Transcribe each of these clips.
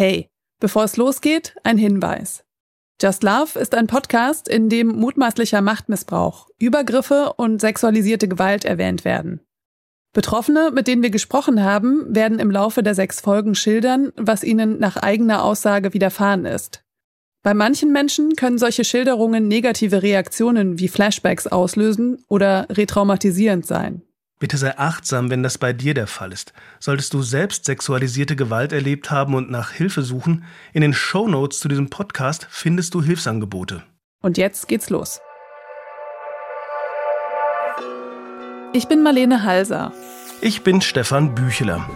Hey, bevor es losgeht, ein Hinweis. Just Love ist ein Podcast, in dem mutmaßlicher Machtmissbrauch, Übergriffe und sexualisierte Gewalt erwähnt werden. Betroffene, mit denen wir gesprochen haben, werden im Laufe der sechs Folgen schildern, was ihnen nach eigener Aussage widerfahren ist. Bei manchen Menschen können solche Schilderungen negative Reaktionen wie Flashbacks auslösen oder retraumatisierend sein. Bitte sei achtsam, wenn das bei dir der Fall ist. Solltest du selbst sexualisierte Gewalt erlebt haben und nach Hilfe suchen, in den Show Notes zu diesem Podcast findest du Hilfsangebote. Und jetzt geht's los. Ich bin Marlene Halser. Ich bin Stefan Bücheler.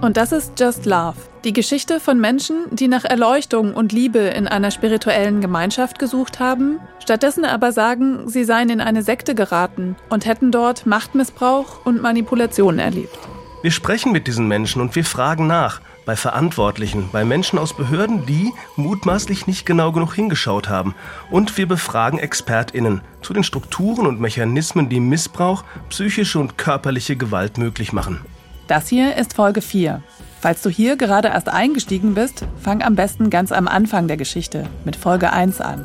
Und das ist Just Love, die Geschichte von Menschen, die nach Erleuchtung und Liebe in einer spirituellen Gemeinschaft gesucht haben, stattdessen aber sagen, sie seien in eine Sekte geraten und hätten dort Machtmissbrauch und Manipulation erlebt. Wir sprechen mit diesen Menschen und wir fragen nach, bei Verantwortlichen, bei Menschen aus Behörden, die mutmaßlich nicht genau genug hingeschaut haben. Und wir befragen ExpertInnen zu den Strukturen und Mechanismen, die Missbrauch, psychische und körperliche Gewalt möglich machen. Das hier ist Folge 4. Falls du hier gerade erst eingestiegen bist, fang am besten ganz am Anfang der Geschichte mit Folge 1 an.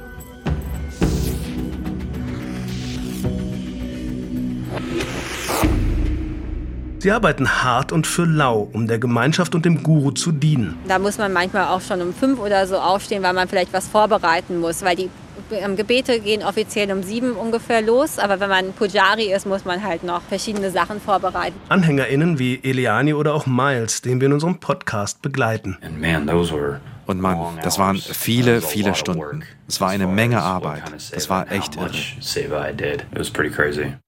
Sie arbeiten hart und für lau, um der Gemeinschaft und dem Guru zu dienen. Da muss man manchmal auch schon um fünf oder so aufstehen, weil man vielleicht was vorbereiten muss, weil die Gebete gehen offiziell um sieben ungefähr los, aber wenn man Pujari ist, muss man halt noch verschiedene Sachen vorbereiten. AnhängerInnen wie Eliani oder auch Miles, den wir in unserem Podcast begleiten. Und Mann, das waren viele, viele Stunden. Es war eine Menge Arbeit. Das war echt irre.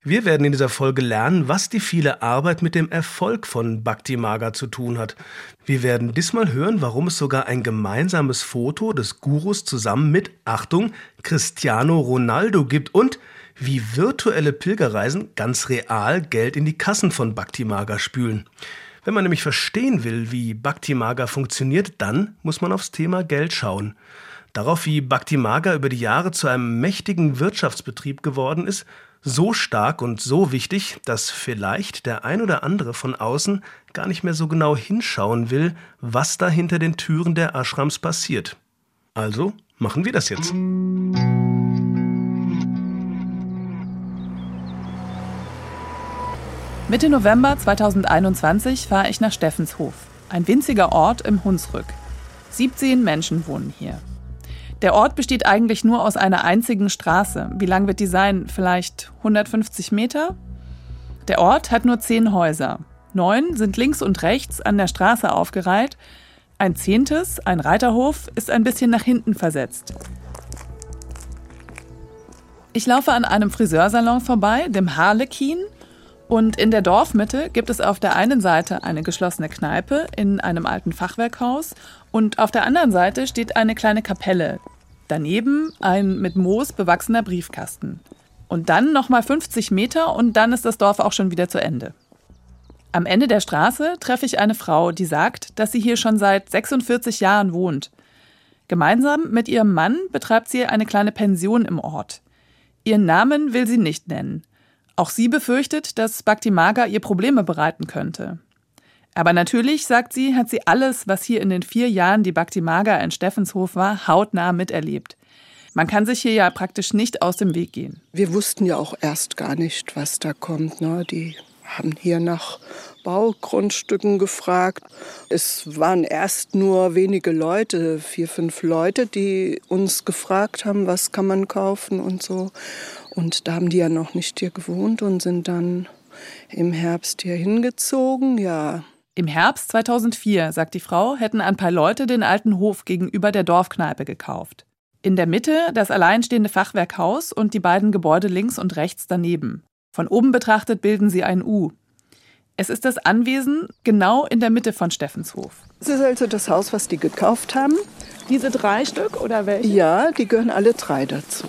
Wir werden in dieser Folge lernen, was die viele Arbeit mit dem Erfolg von Bhakti Maga zu tun hat. Wir werden diesmal hören, warum es sogar ein gemeinsames Foto des Gurus zusammen mit, Achtung, Cristiano Ronaldo gibt und wie virtuelle Pilgerreisen ganz real Geld in die Kassen von Bhakti Maga spülen. Wenn man nämlich verstehen will, wie Bhakti Maga funktioniert, dann muss man aufs Thema Geld schauen. Darauf, wie Bhakti Maga über die Jahre zu einem mächtigen Wirtschaftsbetrieb geworden ist, so stark und so wichtig, dass vielleicht der ein oder andere von außen gar nicht mehr so genau hinschauen will, was da hinter den Türen der Ashrams passiert. Also machen wir das jetzt. Mitte November 2021 fahre ich nach Steffenshof, ein winziger Ort im Hunsrück. 17 Menschen wohnen hier. Der Ort besteht eigentlich nur aus einer einzigen Straße. Wie lang wird die sein? Vielleicht 150 Meter? Der Ort hat nur 10 Häuser. Neun sind links und rechts an der Straße aufgereiht. Ein zehntes, ein Reiterhof, ist ein bisschen nach hinten versetzt. Ich laufe an einem Friseursalon vorbei, dem Harlekin, und in der Dorfmitte gibt es auf der einen Seite eine geschlossene Kneipe in einem alten Fachwerkhaus und auf der anderen Seite steht eine kleine Kapelle. Daneben ein mit Moos bewachsener Briefkasten. Und dann nochmal 50 Meter und dann ist das Dorf auch schon wieder zu Ende. Am Ende der Straße treffe ich eine Frau, die sagt, dass sie hier schon seit 46 Jahren wohnt. Gemeinsam mit ihrem Mann betreibt sie eine kleine Pension im Ort. Ihren Namen will sie nicht nennen. Auch sie befürchtet, dass Bhakti Maga ihr Probleme bereiten könnte. Aber natürlich, sagt sie, hat sie alles, was hier in den vier Jahren die Bhakti Maga in Steffenshof war, hautnah miterlebt. Man kann sich hier ja praktisch nicht aus dem Weg gehen. Wir wussten ja auch erst gar nicht, was da kommt. Ne? Die haben hier nach Baugrundstücken gefragt. Es waren erst nur wenige Leute, vier, fünf Leute, die uns gefragt haben, was kann man kaufen und so. Und da haben die ja noch nicht hier gewohnt und sind dann im Herbst hier hingezogen, ja. Im Herbst 2004, sagt die Frau, hätten ein paar Leute den alten Hof gegenüber der Dorfkneipe gekauft. In der Mitte das alleinstehende Fachwerkhaus und die beiden Gebäude links und rechts daneben. Von oben betrachtet bilden sie ein U. Es ist das Anwesen genau in der Mitte von Steffenshof. Es ist also das Haus, was die gekauft haben. Diese drei Stück oder welche? Ja, die gehören alle drei dazu.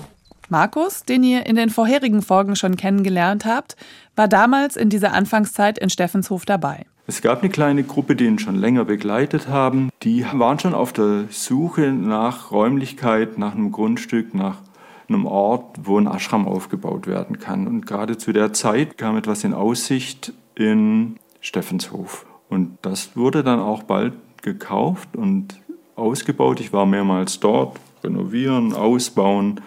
Markus, den ihr in den vorherigen Folgen schon kennengelernt habt, war damals in dieser Anfangszeit in Steffenshof dabei. Es gab eine kleine Gruppe, die ihn schon länger begleitet haben. Die waren schon auf der Suche nach Räumlichkeit, nach einem Grundstück, nach einem Ort, wo ein Ashram aufgebaut werden kann. Und gerade zu der Zeit kam etwas in Aussicht in Steffenshof. Und das wurde dann auch bald gekauft und ausgebaut. Ich war mehrmals dort, renovieren, ausbauen,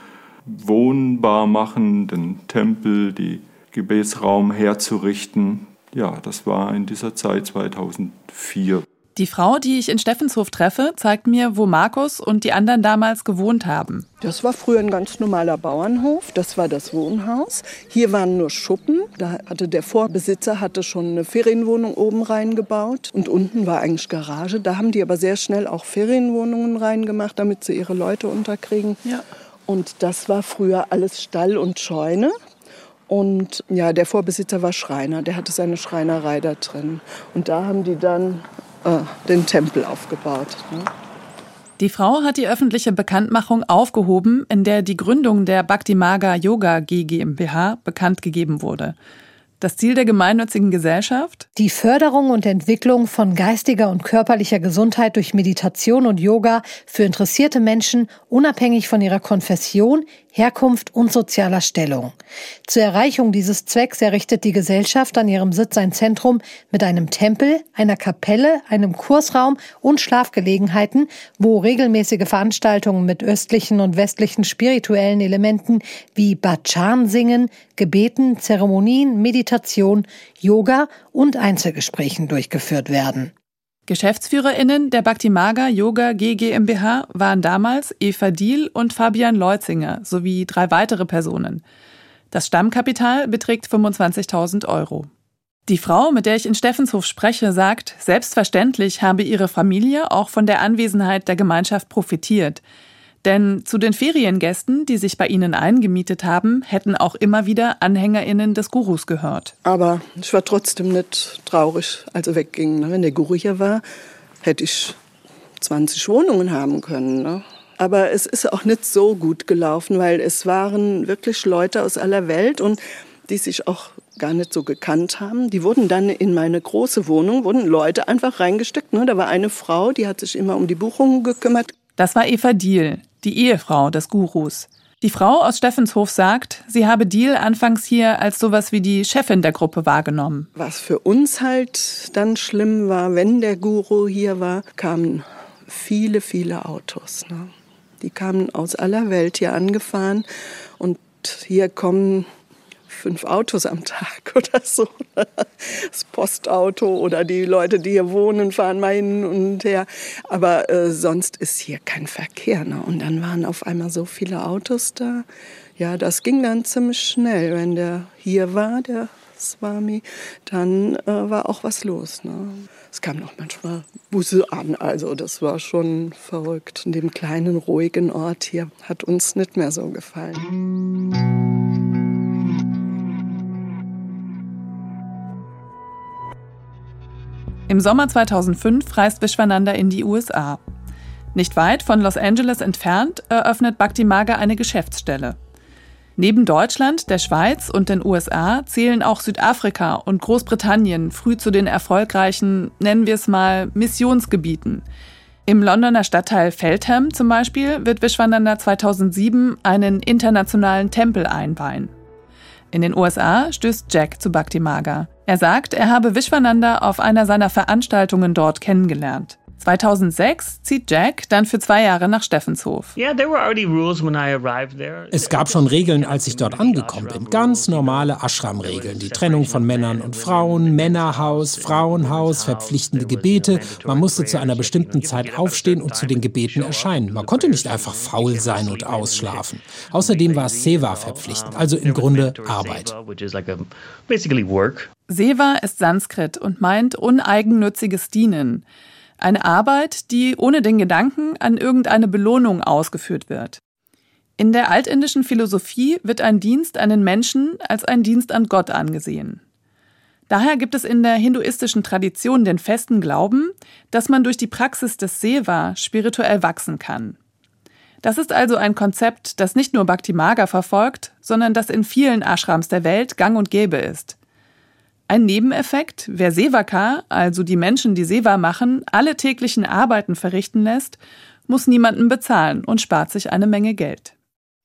wohnbar machen, den Tempel, die Gebetsraum herzurichten. Ja, das war in dieser Zeit 2004. Die Frau, die ich in Steffenshof treffe, zeigt mir, wo Markus und die anderen damals gewohnt haben. Das war früher ein ganz normaler Bauernhof. Das war das Wohnhaus. Hier waren nur Schuppen. Da hatte der Vorbesitzer hatte schon eine Ferienwohnung oben reingebaut und unten war eigentlich Garage. Da haben die aber sehr schnell auch Ferienwohnungen reingemacht, damit sie ihre Leute unterkriegen. Ja. Und das war früher alles Stall und Scheune. Und ja, der Vorbesitzer war Schreiner, der hatte seine Schreinerei da drin. Und da haben die dann äh, den Tempel aufgebaut. Ne? Die Frau hat die öffentliche Bekanntmachung aufgehoben, in der die Gründung der Bhakti Maga Yoga GmbH bekannt gegeben wurde. Das Ziel der gemeinnützigen Gesellschaft? Die Förderung und Entwicklung von geistiger und körperlicher Gesundheit durch Meditation und Yoga für interessierte Menschen, unabhängig von ihrer Konfession, Herkunft und sozialer Stellung. Zur Erreichung dieses Zwecks errichtet die Gesellschaft an ihrem Sitz ein Zentrum mit einem Tempel, einer Kapelle, einem Kursraum und Schlafgelegenheiten, wo regelmäßige Veranstaltungen mit östlichen und westlichen spirituellen Elementen wie Bachan singen, Gebeten, Zeremonien, Meditation, Yoga und Einzelgesprächen durchgeführt werden. GeschäftsführerInnen der Bhaktimaga Yoga GmbH waren damals Eva Diel und Fabian Leutzinger sowie drei weitere Personen. Das Stammkapital beträgt 25.000 Euro. Die Frau, mit der ich in Steffenshof spreche, sagt, selbstverständlich habe ihre Familie auch von der Anwesenheit der Gemeinschaft profitiert. Denn zu den Feriengästen, die sich bei ihnen eingemietet haben, hätten auch immer wieder AnhängerInnen des Gurus gehört. Aber ich war trotzdem nicht traurig, als er wegging. Ne? Wenn der Guru hier war, hätte ich 20 Wohnungen haben können. Ne? Aber es ist auch nicht so gut gelaufen, weil es waren wirklich Leute aus aller Welt und die sich auch gar nicht so gekannt haben. Die wurden dann in meine große Wohnung, wurden Leute einfach reingesteckt. Ne? Da war eine Frau, die hat sich immer um die Buchungen gekümmert. Das war Eva Diel die Ehefrau des Gurus. Die Frau aus Steffenshof sagt, sie habe Deal anfangs hier als sowas wie die Chefin der Gruppe wahrgenommen. Was für uns halt dann schlimm war, wenn der Guru hier war, kamen viele, viele Autos. Ne? Die kamen aus aller Welt hier angefahren und hier kommen fünf Autos am Tag oder so. Das Postauto oder die Leute, die hier wohnen, fahren mal hin und her. Aber äh, sonst ist hier kein Verkehr. Ne? Und dann waren auf einmal so viele Autos da. Ja, das ging dann ziemlich schnell. Wenn der hier war, der Swami, dann äh, war auch was los. Ne? Es kam noch manchmal Busse an, also das war schon verrückt. In dem kleinen, ruhigen Ort hier hat uns nicht mehr so gefallen. Im Sommer 2005 reist Vishwananda in die USA. Nicht weit von Los Angeles entfernt eröffnet Bhakti Maga eine Geschäftsstelle. Neben Deutschland, der Schweiz und den USA zählen auch Südafrika und Großbritannien früh zu den erfolgreichen, nennen wir es mal, Missionsgebieten. Im Londoner Stadtteil Feltham zum Beispiel wird Vishwananda 2007 einen internationalen Tempel einweihen. In den USA stößt Jack zu Bhakti Maga. Er sagt, er habe Vishwananda auf einer seiner Veranstaltungen dort kennengelernt. 2006 zieht Jack dann für zwei Jahre nach Steffenshof. Es gab schon Regeln, als ich dort angekommen bin. Ganz normale Ashram-Regeln. Die Trennung von Männern und Frauen, Männerhaus, Frauenhaus, verpflichtende Gebete. Man musste zu einer bestimmten Zeit aufstehen und zu den Gebeten erscheinen. Man konnte nicht einfach faul sein und ausschlafen. Außerdem war Seva verpflichtend, also im Grunde Arbeit. Seva ist Sanskrit und meint uneigennütziges Dienen. Eine Arbeit, die ohne den Gedanken an irgendeine Belohnung ausgeführt wird. In der altindischen Philosophie wird ein Dienst an den Menschen als ein Dienst an Gott angesehen. Daher gibt es in der hinduistischen Tradition den festen Glauben, dass man durch die Praxis des Seva spirituell wachsen kann. Das ist also ein Konzept, das nicht nur Bhakti Maga verfolgt, sondern das in vielen Ashrams der Welt gang und gäbe ist. Ein Nebeneffekt, wer Sevaka, also die Menschen, die Seva machen, alle täglichen Arbeiten verrichten lässt, muss niemanden bezahlen und spart sich eine Menge Geld.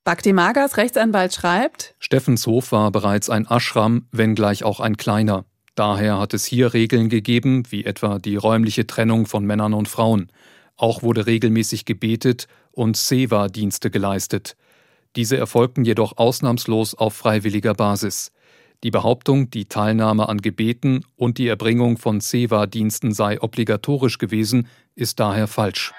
Bhakti Magas Rechtsanwalt schreibt, Steffenshof war bereits ein Ashram, wenngleich auch ein kleiner. Daher hat es hier Regeln gegeben, wie etwa die räumliche Trennung von Männern und Frauen. Auch wurde regelmäßig gebetet und Seva-Dienste geleistet. Diese erfolgten jedoch ausnahmslos auf freiwilliger Basis. Die Behauptung, die Teilnahme an Gebeten und die Erbringung von Seva-Diensten sei obligatorisch gewesen, ist daher falsch.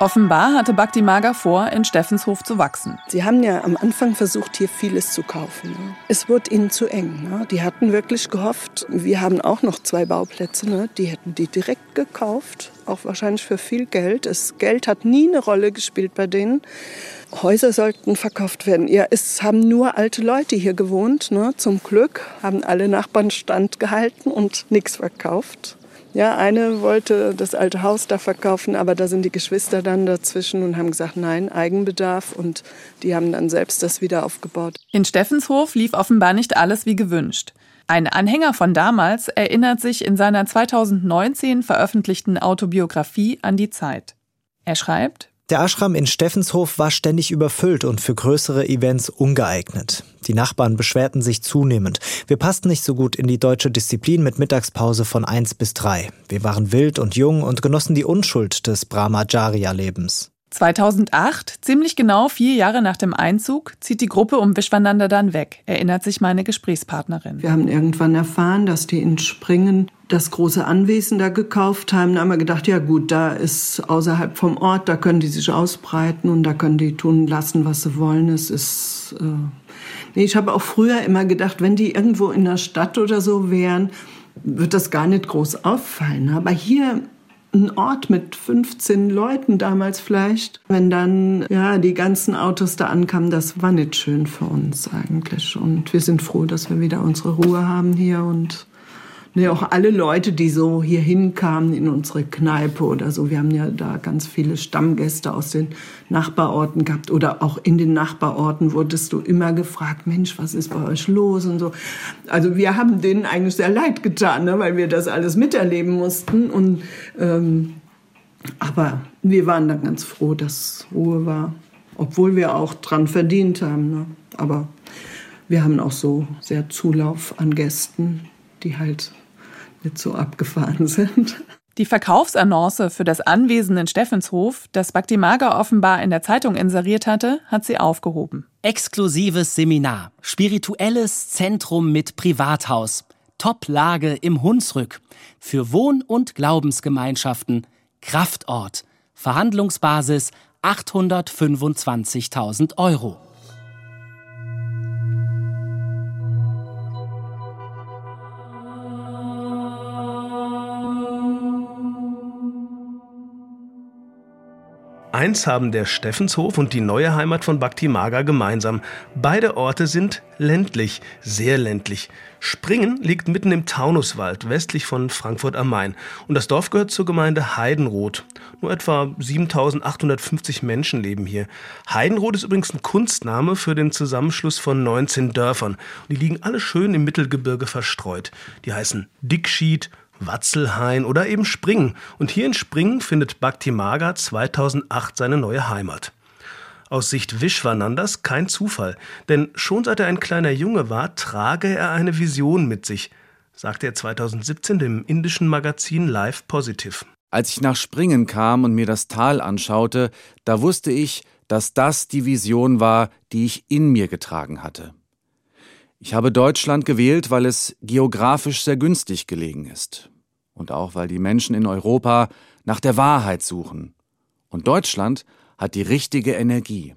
Offenbar hatte Bhakti Maga vor, in Steffenshof zu wachsen. Sie haben ja am Anfang versucht, hier vieles zu kaufen. Ne? Es wurde ihnen zu eng. Ne? Die hatten wirklich gehofft, wir haben auch noch zwei Bauplätze, ne? die hätten die direkt gekauft, auch wahrscheinlich für viel Geld. Das Geld hat nie eine Rolle gespielt bei denen. Häuser sollten verkauft werden. Ja, es haben nur alte Leute hier gewohnt. Ne? Zum Glück haben alle Nachbarn standgehalten und nichts verkauft. Ja, eine wollte das alte Haus da verkaufen, aber da sind die Geschwister dann dazwischen und haben gesagt, nein, Eigenbedarf und die haben dann selbst das wieder aufgebaut. In Steffenshof lief offenbar nicht alles wie gewünscht. Ein Anhänger von damals erinnert sich in seiner 2019 veröffentlichten Autobiografie an die Zeit. Er schreibt, der Ashram in Steffenshof war ständig überfüllt und für größere Events ungeeignet. Die Nachbarn beschwerten sich zunehmend. Wir passten nicht so gut in die deutsche Disziplin mit Mittagspause von eins bis drei. Wir waren wild und jung und genossen die Unschuld des Brahmacharya-Lebens. 2008, ziemlich genau vier Jahre nach dem Einzug, zieht die Gruppe um Vishwananda dann weg, erinnert sich meine Gesprächspartnerin. Wir haben irgendwann erfahren, dass die in Springen das große Anwesen da gekauft haben. Da haben wir gedacht, ja gut, da ist außerhalb vom Ort, da können die sich ausbreiten und da können die tun lassen, was sie wollen. Es ist. Äh nee, ich habe auch früher immer gedacht, wenn die irgendwo in der Stadt oder so wären, wird das gar nicht groß auffallen. Aber hier ein Ort mit 15 Leuten damals vielleicht. Wenn dann ja die ganzen Autos da ankamen, das war nicht schön für uns eigentlich. Und wir sind froh, dass wir wieder unsere Ruhe haben hier und ne, auch alle Leute, die so hier hinkamen in unsere Kneipe oder so. Wir haben ja da ganz viele Stammgäste aus den Nachbarorten gehabt oder auch in den Nachbarorten wurdest du immer gefragt, Mensch, was ist bei euch los und so. Also wir haben denen eigentlich sehr leid getan, ne, weil wir das alles miterleben mussten und ähm, aber wir waren dann ganz froh, dass Ruhe war, obwohl wir auch dran verdient haben. Ne? Aber wir haben auch so sehr Zulauf an Gästen, die halt nicht so abgefahren sind. Die Verkaufsannonce für das Anwesen in Steffenshof, das Bhakti Maga offenbar in der Zeitung inseriert hatte, hat sie aufgehoben. Exklusives Seminar, spirituelles Zentrum mit Privathaus, Toplage im Hunsrück, für Wohn- und Glaubensgemeinschaften, Kraftort, Verhandlungsbasis 825.000 Euro. Eins haben der Steffenshof und die neue Heimat von Bhakti Maga gemeinsam. Beide Orte sind ländlich, sehr ländlich. Springen liegt mitten im Taunuswald, westlich von Frankfurt am Main. Und das Dorf gehört zur Gemeinde Heidenroth. Nur etwa 7850 Menschen leben hier. Heidenroth ist übrigens ein Kunstname für den Zusammenschluss von 19 Dörfern. Und die liegen alle schön im Mittelgebirge verstreut. Die heißen Dickschied, Watzelhain oder eben Springen. Und hier in Springen findet Bhakti Maga 2008 seine neue Heimat. Aus Sicht Vishwanandas kein Zufall, denn schon seit er ein kleiner Junge war, trage er eine Vision mit sich, sagte er 2017 dem indischen Magazin Life Positive. Als ich nach Springen kam und mir das Tal anschaute, da wusste ich, dass das die Vision war, die ich in mir getragen hatte. Ich habe Deutschland gewählt, weil es geografisch sehr günstig gelegen ist. Und auch weil die Menschen in Europa nach der Wahrheit suchen. Und Deutschland hat die richtige Energie.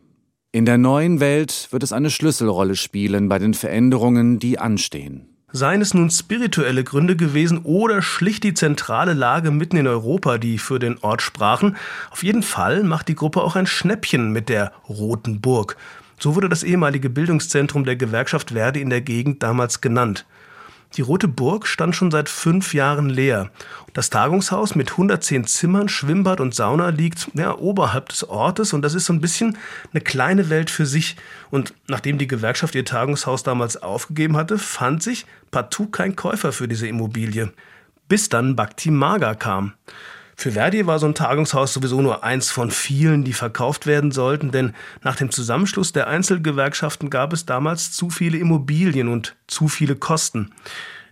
In der neuen Welt wird es eine Schlüsselrolle spielen bei den Veränderungen, die anstehen. Seien es nun spirituelle Gründe gewesen oder schlicht die zentrale Lage mitten in Europa, die für den Ort sprachen, auf jeden Fall macht die Gruppe auch ein Schnäppchen mit der Roten Burg. So wurde das ehemalige Bildungszentrum der Gewerkschaft Verdi in der Gegend damals genannt. Die Rote Burg stand schon seit fünf Jahren leer. Das Tagungshaus mit 110 Zimmern, Schwimmbad und Sauna liegt ja, oberhalb des Ortes und das ist so ein bisschen eine kleine Welt für sich. Und nachdem die Gewerkschaft ihr Tagungshaus damals aufgegeben hatte, fand sich partout kein Käufer für diese Immobilie. Bis dann Bhakti Maga kam. Für Verdi war so ein Tagungshaus sowieso nur eins von vielen, die verkauft werden sollten, denn nach dem Zusammenschluss der Einzelgewerkschaften gab es damals zu viele Immobilien und zu viele Kosten.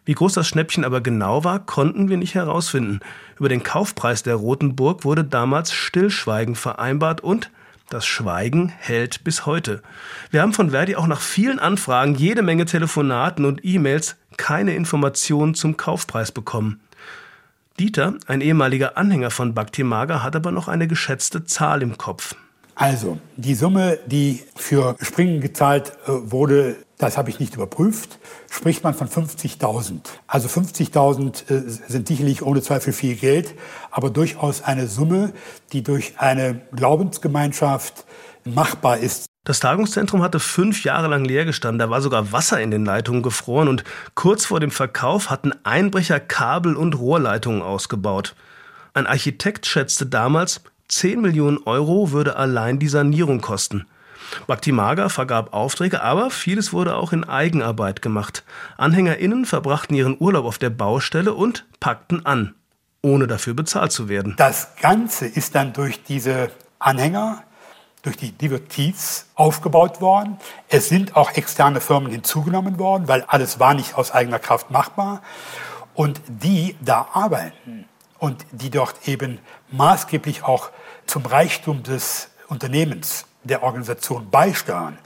Wie groß das Schnäppchen aber genau war, konnten wir nicht herausfinden. Über den Kaufpreis der Roten Burg wurde damals Stillschweigen vereinbart und das Schweigen hält bis heute. Wir haben von Verdi auch nach vielen Anfragen, jede Menge Telefonaten und E-Mails keine Informationen zum Kaufpreis bekommen. Dieter, ein ehemaliger Anhänger von Bhakti Maga, hat aber noch eine geschätzte Zahl im Kopf. Also, die Summe, die für Springen gezahlt äh, wurde, das habe ich nicht überprüft, spricht man von 50.000. Also 50.000 äh, sind sicherlich ohne Zweifel viel Geld, aber durchaus eine Summe, die durch eine Glaubensgemeinschaft machbar ist. Das Tagungszentrum hatte fünf Jahre lang leer gestanden, da war sogar Wasser in den Leitungen gefroren und kurz vor dem Verkauf hatten Einbrecher Kabel und Rohrleitungen ausgebaut. Ein Architekt schätzte damals, 10 Millionen Euro würde allein die Sanierung kosten. Bhaktimaga vergab Aufträge, aber vieles wurde auch in Eigenarbeit gemacht. AnhängerInnen verbrachten ihren Urlaub auf der Baustelle und packten an, ohne dafür bezahlt zu werden. Das Ganze ist dann durch diese Anhänger durch die Divertiz aufgebaut worden. Es sind auch externe Firmen hinzugenommen worden, weil alles war nicht aus eigener Kraft machbar. Und die da arbeiten und die dort eben maßgeblich auch zum Reichtum des Unternehmens, der Organisation beisteuern,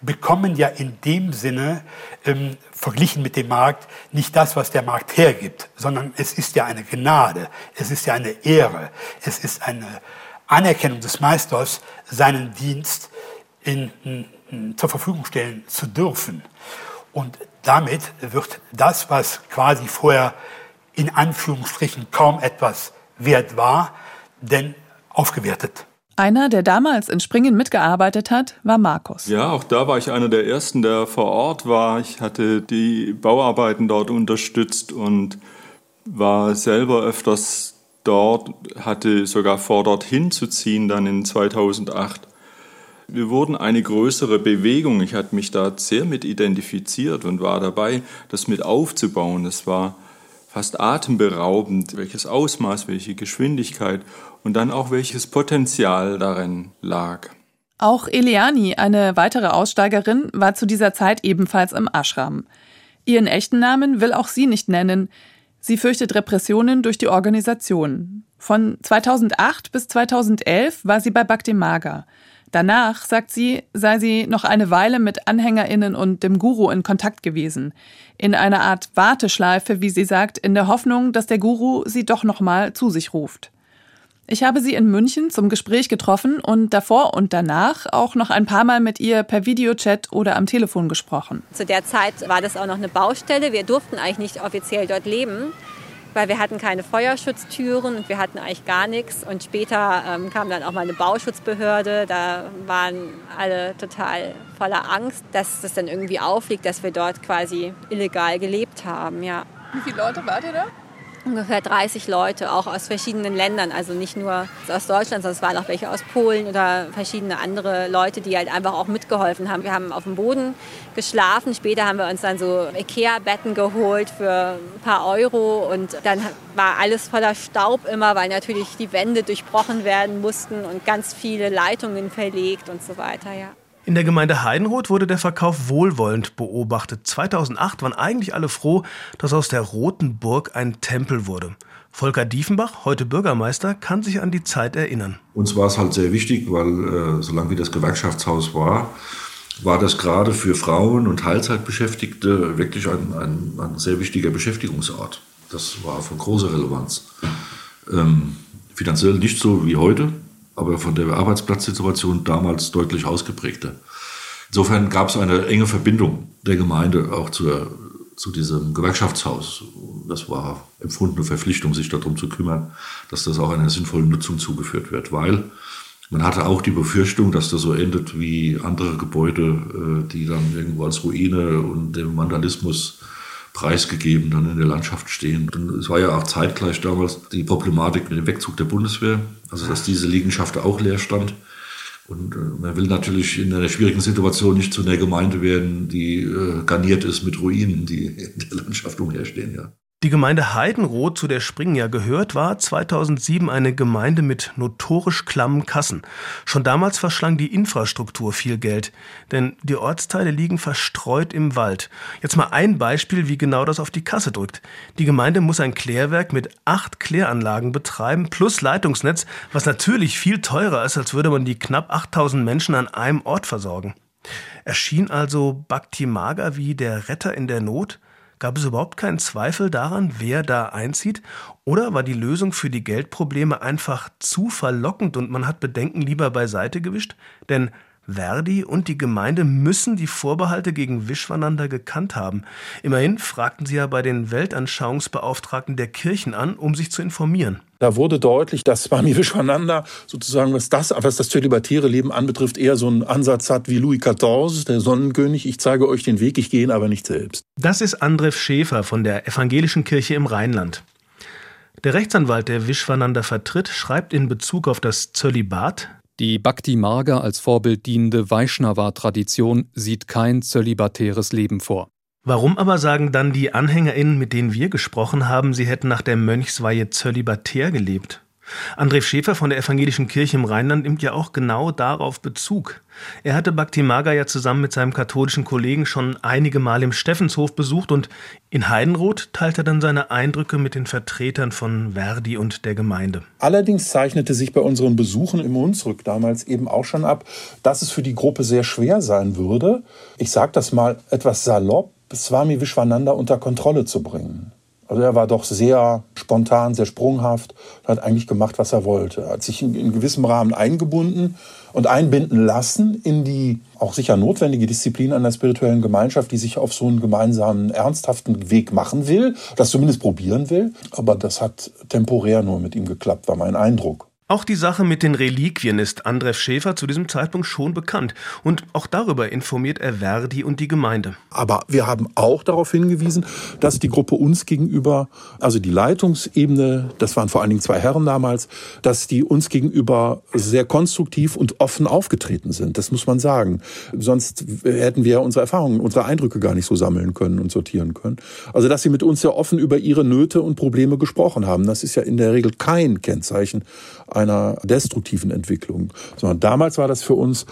bekommen ja in dem Sinne, ähm, verglichen mit dem Markt, nicht das, was der Markt hergibt, sondern es ist ja eine Gnade, es ist ja eine Ehre, es ist eine Anerkennung des Meisters, seinen Dienst in, in, zur Verfügung stellen zu dürfen. Und damit wird das, was quasi vorher in Anführungsstrichen kaum etwas wert war, denn aufgewertet. Einer, der damals in Springen mitgearbeitet hat, war Markus. Ja, auch da war ich einer der ersten, der vor Ort war. Ich hatte die Bauarbeiten dort unterstützt und war selber öfters dort, hatte sogar vor, dorthin zu ziehen, dann in 2008. Wir wurden eine größere Bewegung. Ich hatte mich da sehr mit identifiziert und war dabei, das mit aufzubauen. Es war fast atemberaubend, welches Ausmaß, welche Geschwindigkeit und dann auch welches Potenzial darin lag. Auch Eliani, eine weitere Aussteigerin, war zu dieser Zeit ebenfalls im Ashram. Ihren echten Namen will auch sie nicht nennen. Sie fürchtet Repressionen durch die Organisation. Von 2008 bis 2011 war sie bei Bhakti. Danach, sagt sie, sei sie noch eine Weile mit AnhängerInnen und dem Guru in Kontakt gewesen. In einer Art Warteschleife, wie sie sagt, in der Hoffnung, dass der Guru sie doch nochmal zu sich ruft. Ich habe sie in München zum Gespräch getroffen und davor und danach auch noch ein paar Mal mit ihr per Videochat oder am Telefon gesprochen. Zu der Zeit war das auch noch eine Baustelle. Wir durften eigentlich nicht offiziell dort leben weil wir hatten keine Feuerschutztüren und wir hatten eigentlich gar nichts. Und später ähm, kam dann auch mal eine Bauschutzbehörde. Da waren alle total voller Angst, dass das dann irgendwie auffliegt, dass wir dort quasi illegal gelebt haben. Ja. Wie viele Leute wart ihr da? Ungefähr 30 Leute, auch aus verschiedenen Ländern. Also nicht nur aus Deutschland, sondern es waren auch welche aus Polen oder verschiedene andere Leute, die halt einfach auch mitgeholfen haben. Wir haben auf dem Boden geschlafen. Später haben wir uns dann so Ikea-Betten geholt für ein paar Euro. Und dann war alles voller Staub immer, weil natürlich die Wände durchbrochen werden mussten und ganz viele Leitungen verlegt und so weiter. Ja. In der Gemeinde Heidenroth wurde der Verkauf wohlwollend beobachtet. 2008 waren eigentlich alle froh, dass aus der Roten Burg ein Tempel wurde. Volker Diefenbach, heute Bürgermeister, kann sich an die Zeit erinnern. Uns war es halt sehr wichtig, weil äh, solange wie das Gewerkschaftshaus war, war das gerade für Frauen und Teilzeitbeschäftigte wirklich ein, ein, ein sehr wichtiger Beschäftigungsort. Das war von großer Relevanz. Ähm, finanziell nicht so wie heute, aber von der Arbeitsplatzsituation damals deutlich ausgeprägter. Insofern gab es eine enge Verbindung der Gemeinde auch zur, zu diesem Gewerkschaftshaus. Das war empfundene Verpflichtung, sich darum zu kümmern, dass das auch einer sinnvollen Nutzung zugeführt wird, weil man hatte auch die Befürchtung, dass das so endet wie andere Gebäude, äh, die dann irgendwo als Ruine und dem Vandalismus preisgegeben dann in der Landschaft stehen. Und es war ja auch zeitgleich damals die Problematik mit dem Wegzug der Bundeswehr, also dass diese Liegenschaft auch leer stand. Und äh, man will natürlich in einer schwierigen Situation nicht zu einer Gemeinde werden, die äh, garniert ist mit Ruinen, die in der Landschaft umherstehen. Ja. Die Gemeinde Heidenroth, zu der Springen ja gehört, war 2007 eine Gemeinde mit notorisch klammen Kassen. Schon damals verschlang die Infrastruktur viel Geld, denn die Ortsteile liegen verstreut im Wald. Jetzt mal ein Beispiel, wie genau das auf die Kasse drückt. Die Gemeinde muss ein Klärwerk mit acht Kläranlagen betreiben, plus Leitungsnetz, was natürlich viel teurer ist, als würde man die knapp 8000 Menschen an einem Ort versorgen. Erschien also Bhakti Maga wie der Retter in der Not? Gab es überhaupt keinen Zweifel daran, wer da einzieht? Oder war die Lösung für die Geldprobleme einfach zu verlockend und man hat Bedenken lieber beiseite gewischt? Denn Verdi und die Gemeinde müssen die Vorbehalte gegen Wischwanander gekannt haben. Immerhin fragten sie ja bei den Weltanschauungsbeauftragten der Kirchen an, um sich zu informieren. Da wurde deutlich, dass Swami Vishwananda sozusagen, was das, was das zölibatäre Leben anbetrifft, eher so einen Ansatz hat wie Louis XIV, der Sonnenkönig. Ich zeige euch den Weg, ich gehe ihn aber nicht selbst. Das ist Andref Schäfer von der Evangelischen Kirche im Rheinland. Der Rechtsanwalt, der Vishwananda vertritt, schreibt in Bezug auf das Zölibat, die Bhakti Marga als Vorbild dienende Vaishnava-Tradition sieht kein zölibatäres Leben vor. Warum aber sagen dann die AnhängerInnen, mit denen wir gesprochen haben, sie hätten nach der Mönchsweihe zölibatär gelebt? André Schäfer von der Evangelischen Kirche im Rheinland nimmt ja auch genau darauf Bezug. Er hatte Bhakti Maga ja zusammen mit seinem katholischen Kollegen schon einige Mal im Steffenshof besucht und in Heidenroth teilt er dann seine Eindrücke mit den Vertretern von Verdi und der Gemeinde. Allerdings zeichnete sich bei unseren Besuchen im Hunsrück damals eben auch schon ab, dass es für die Gruppe sehr schwer sein würde, ich sage das mal etwas salopp, Swami Vishwananda unter Kontrolle zu bringen. Also er war doch sehr spontan, sehr sprunghaft, hat eigentlich gemacht, was er wollte. Er hat sich in, in gewissem Rahmen eingebunden und einbinden lassen in die auch sicher notwendige Disziplin einer spirituellen Gemeinschaft, die sich auf so einen gemeinsamen, ernsthaften Weg machen will, das zumindest probieren will. Aber das hat temporär nur mit ihm geklappt, war mein Eindruck. Auch die Sache mit den Reliquien ist Andref Schäfer zu diesem Zeitpunkt schon bekannt. Und auch darüber informiert er Verdi und die Gemeinde. Aber wir haben auch darauf hingewiesen, dass die Gruppe uns gegenüber, also die Leitungsebene, das waren vor allen Dingen zwei Herren damals, dass die uns gegenüber sehr konstruktiv und offen aufgetreten sind. Das muss man sagen. Sonst hätten wir unsere Erfahrungen, unsere Eindrücke gar nicht so sammeln können und sortieren können. Also, dass sie mit uns sehr offen über ihre Nöte und Probleme gesprochen haben, das ist ja in der Regel kein Kennzeichen einer destruktiven Entwicklung, sondern damals war das für uns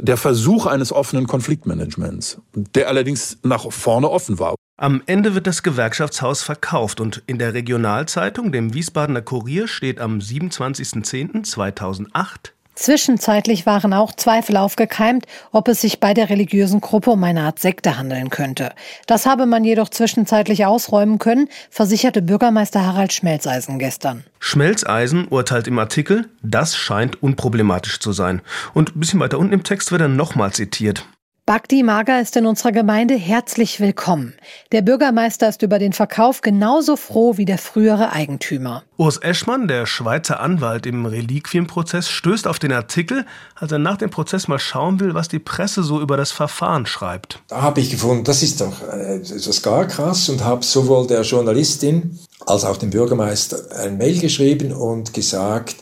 der Versuch eines offenen Konfliktmanagements, der allerdings nach vorne offen war. Am Ende wird das Gewerkschaftshaus verkauft und in der Regionalzeitung, dem Wiesbadener Kurier, steht am 27.10.2008 Zwischenzeitlich waren auch Zweifel aufgekeimt, ob es sich bei der religiösen Gruppe um eine Art Sekte handeln könnte. Das habe man jedoch zwischenzeitlich ausräumen können, versicherte Bürgermeister Harald Schmelzeisen gestern. Schmelzeisen urteilt im Artikel, das scheint unproblematisch zu sein. Und ein bisschen weiter unten im Text wird er nochmal zitiert. Bhakti Maga ist in unserer Gemeinde herzlich willkommen. Der Bürgermeister ist über den Verkauf genauso froh wie der frühere Eigentümer. Urs Eschmann, der Schweizer Anwalt im Reliquienprozess, stößt auf den Artikel, als er nach dem Prozess mal schauen will, was die Presse so über das Verfahren schreibt. Da habe ich gefunden, das ist doch äh, das gar krass und habe sowohl der Journalistin als auch dem Bürgermeister ein Mail geschrieben und gesagt,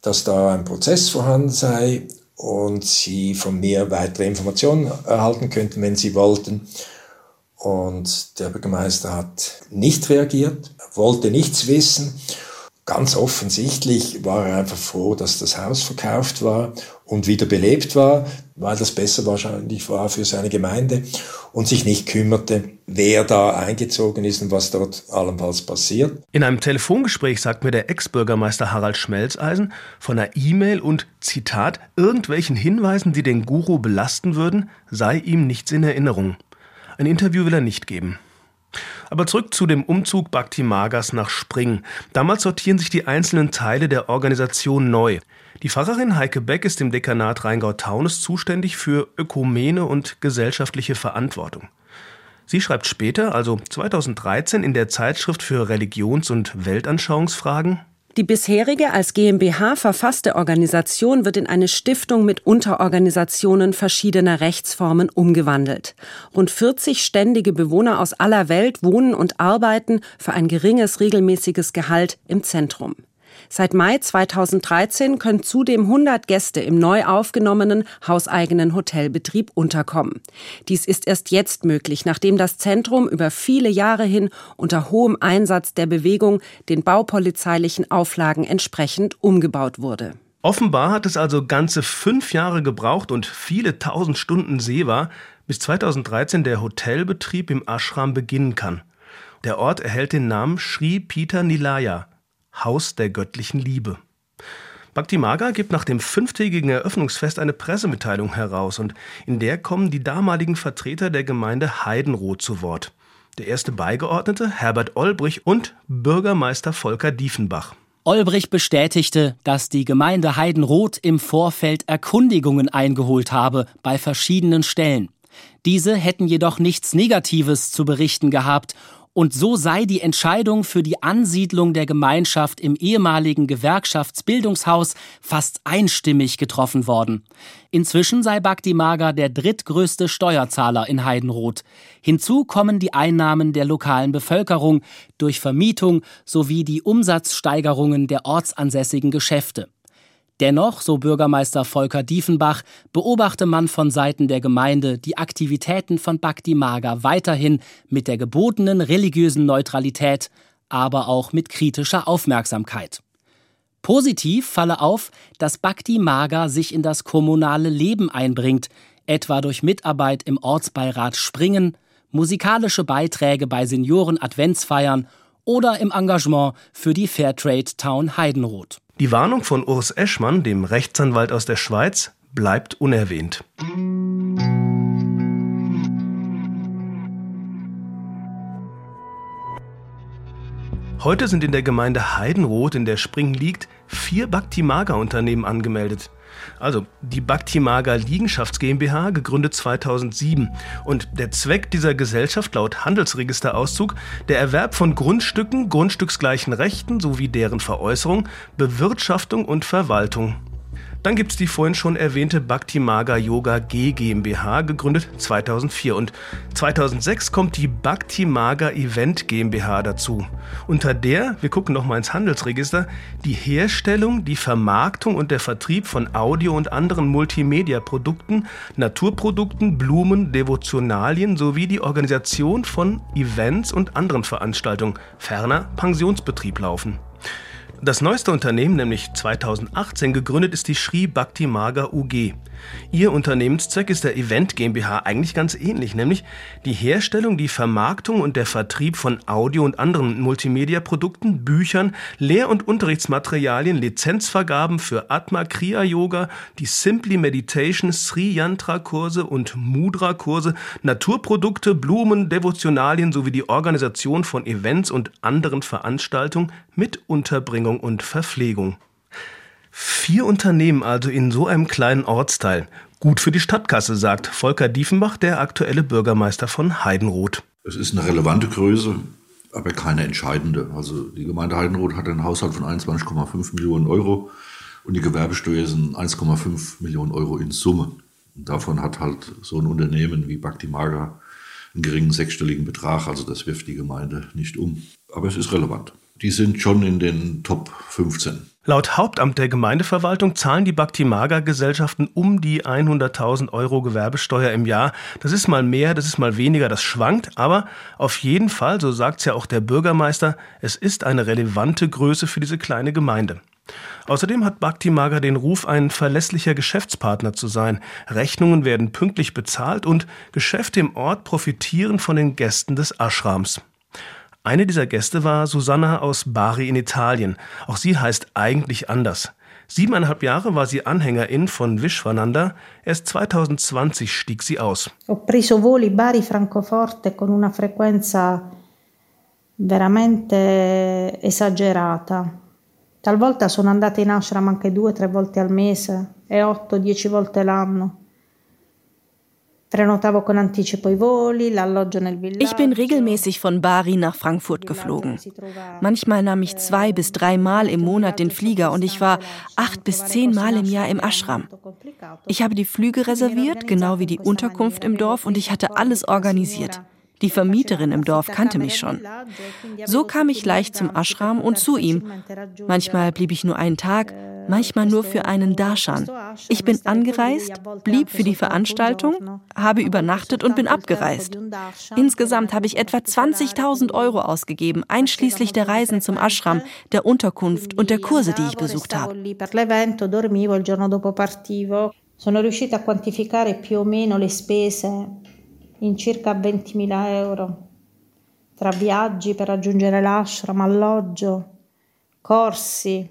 dass da ein Prozess vorhanden sei und sie von mir weitere Informationen erhalten könnten, wenn sie wollten. Und der Bürgermeister hat nicht reagiert, wollte nichts wissen. Ganz offensichtlich war er einfach froh, dass das Haus verkauft war und wieder belebt war, weil das besser wahrscheinlich war für seine Gemeinde und sich nicht kümmerte, wer da eingezogen ist und was dort allenfalls passiert. In einem Telefongespräch sagt mir der Ex-Bürgermeister Harald Schmelzeisen von einer E-Mail und Zitat irgendwelchen Hinweisen, die den Guru belasten würden, sei ihm nichts in Erinnerung. Ein Interview will er nicht geben. Aber zurück zu dem Umzug Bhakti Magas nach Spring. Damals sortieren sich die einzelnen Teile der Organisation neu. Die Pfarrerin Heike Beck ist im Dekanat Rheingau-Taunus zuständig für Ökumene und gesellschaftliche Verantwortung. Sie schreibt später, also 2013, in der Zeitschrift für Religions- und Weltanschauungsfragen die bisherige als GmbH verfasste Organisation wird in eine Stiftung mit Unterorganisationen verschiedener Rechtsformen umgewandelt. Rund 40 ständige Bewohner aus aller Welt wohnen und arbeiten für ein geringes regelmäßiges Gehalt im Zentrum. Seit Mai 2013 können zudem 100 Gäste im neu aufgenommenen hauseigenen Hotelbetrieb unterkommen. Dies ist erst jetzt möglich, nachdem das Zentrum über viele Jahre hin unter hohem Einsatz der Bewegung den baupolizeilichen Auflagen entsprechend umgebaut wurde. Offenbar hat es also ganze fünf Jahre gebraucht und viele tausend Stunden See war, bis 2013 der Hotelbetrieb im Ashram beginnen kann. Der Ort erhält den Namen Sri Peter Nilaya, Haus der göttlichen Liebe. Bhakti Maga gibt nach dem fünftägigen Eröffnungsfest eine Pressemitteilung heraus und in der kommen die damaligen Vertreter der Gemeinde Heidenroth zu Wort. Der erste Beigeordnete, Herbert Olbrich und Bürgermeister Volker Diefenbach. Olbrich bestätigte, dass die Gemeinde Heidenroth im Vorfeld Erkundigungen eingeholt habe bei verschiedenen Stellen. Diese hätten jedoch nichts Negatives zu berichten gehabt und so sei die Entscheidung für die Ansiedlung der Gemeinschaft im ehemaligen Gewerkschaftsbildungshaus fast einstimmig getroffen worden. Inzwischen sei Bhakti Maga der drittgrößte Steuerzahler in Heidenroth. Hinzu kommen die Einnahmen der lokalen Bevölkerung durch Vermietung sowie die Umsatzsteigerungen der ortsansässigen Geschäfte. Dennoch, so Bürgermeister Volker Diefenbach, beobachte man von Seiten der Gemeinde die Aktivitäten von Bhakti Maga weiterhin mit der gebotenen religiösen Neutralität, aber auch mit kritischer Aufmerksamkeit. Positiv falle auf, dass Bhakti Maga sich in das kommunale Leben einbringt, etwa durch Mitarbeit im Ortsbeirat Springen, musikalische Beiträge bei Senioren-Adventsfeiern oder im Engagement für die Fairtrade Town Heidenroth. Die Warnung von Urs Eschmann, dem Rechtsanwalt aus der Schweiz, bleibt unerwähnt. Heute sind in der Gemeinde Heidenroth, in der Spring liegt, vier Bhakti-Maga-Unternehmen angemeldet. Also die Bhakti-Maga Liegenschafts GmbH, gegründet 2007. Und der Zweck dieser Gesellschaft laut Handelsregisterauszug der Erwerb von Grundstücken, grundstücksgleichen Rechten sowie deren Veräußerung, Bewirtschaftung und Verwaltung. Dann gibt es die vorhin schon erwähnte Bhakti Maga Yoga G GmbH, gegründet 2004. Und 2006 kommt die Bhakti Maga Event GmbH dazu. Unter der, wir gucken nochmal ins Handelsregister, die Herstellung, die Vermarktung und der Vertrieb von Audio- und anderen Multimedia-Produkten, Naturprodukten, Blumen, Devotionalien sowie die Organisation von Events und anderen Veranstaltungen, ferner Pensionsbetrieb laufen. Das neueste Unternehmen, nämlich 2018 gegründet, ist die Sri Bhakti Maga UG. Ihr Unternehmenszweck ist der Event GmbH eigentlich ganz ähnlich, nämlich die Herstellung, die Vermarktung und der Vertrieb von Audio- und anderen Multimedia-Produkten, Büchern, Lehr- und Unterrichtsmaterialien, Lizenzvergaben für Atma Kriya Yoga, die Simply Meditation, Sri Yantra Kurse und Mudra Kurse, Naturprodukte, Blumen, Devotionalien sowie die Organisation von Events und anderen Veranstaltungen mit Unterbringung und Verpflegung. Vier Unternehmen also in so einem kleinen Ortsteil. Gut für die Stadtkasse, sagt Volker Diefenbach, der aktuelle Bürgermeister von Heidenroth. Es ist eine relevante Größe, aber keine entscheidende. Also die Gemeinde Heidenroth hat einen Haushalt von 21,5 Millionen Euro und die Gewerbesteuer sind 1,5 Millionen Euro in Summe. Und davon hat halt so ein Unternehmen wie Bhakti Maga einen geringen sechsstelligen Betrag, also das wirft die Gemeinde nicht um. Aber es ist relevant. Die sind schon in den Top 15. Laut Hauptamt der Gemeindeverwaltung zahlen die Bhakti-Maga-Gesellschaften um die 100.000 Euro Gewerbesteuer im Jahr. Das ist mal mehr, das ist mal weniger, das schwankt, aber auf jeden Fall, so sagt es ja auch der Bürgermeister, es ist eine relevante Größe für diese kleine Gemeinde. Außerdem hat Bhakti Maga den Ruf, ein verlässlicher Geschäftspartner zu sein. Rechnungen werden pünktlich bezahlt und Geschäfte im Ort profitieren von den Gästen des Ashrams. Eine dieser Gäste war Susanna aus Bari in Italien. Auch sie heißt eigentlich anders. Siebeneinhalb Jahre war sie Anhängerin von Vishwananda. Erst 2020 stieg sie aus. Ho preso voli Bari-Francoforte con una frequenza veramente esagerata. Talvolta sono andata in ashram anche due tre volte al mese e otto, dieci volte l'anno. Ich bin regelmäßig von Bari nach Frankfurt geflogen. Manchmal nahm ich zwei bis drei Mal im Monat den Flieger und ich war acht bis zehn Mal im Jahr im Ashram. Ich habe die Flüge reserviert, genau wie die Unterkunft im Dorf und ich hatte alles organisiert. Die Vermieterin im Dorf kannte mich schon. So kam ich leicht zum Ashram und zu ihm. Manchmal blieb ich nur einen Tag, manchmal nur für einen Darshan. Ich bin angereist, blieb für die Veranstaltung, habe übernachtet und bin abgereist. Insgesamt habe ich etwa 20.000 Euro ausgegeben, einschließlich der Reisen zum Ashram, der Unterkunft und der Kurse, die ich besucht habe. Sono riuscita a quantificare più o meno le spese in circa 20.000 euro tra viaggi per raggiungere l'ashram, alloggio, corsi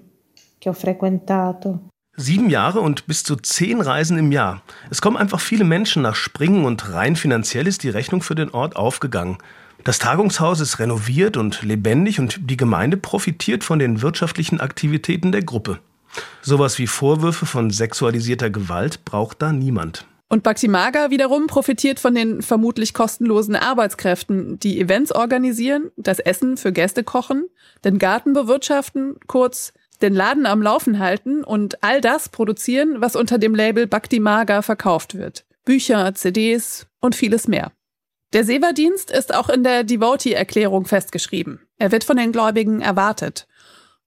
che ho frequentato. Sieben Jahre und bis zu zehn Reisen im Jahr. Es kommen einfach viele Menschen nach Springen und rein finanziell ist die Rechnung für den Ort aufgegangen. Das Tagungshaus ist renoviert und lebendig und die Gemeinde profitiert von den wirtschaftlichen Aktivitäten der Gruppe. Sowas wie Vorwürfe von sexualisierter Gewalt braucht da niemand. Und Bhakti Maga wiederum profitiert von den vermutlich kostenlosen Arbeitskräften, die Events organisieren, das Essen für Gäste kochen, den Garten bewirtschaften, kurz den Laden am Laufen halten und all das produzieren, was unter dem Label Bhakti Maga verkauft wird. Bücher, CDs und vieles mehr. Der Seva-Dienst ist auch in der Devotee-Erklärung festgeschrieben. Er wird von den Gläubigen erwartet.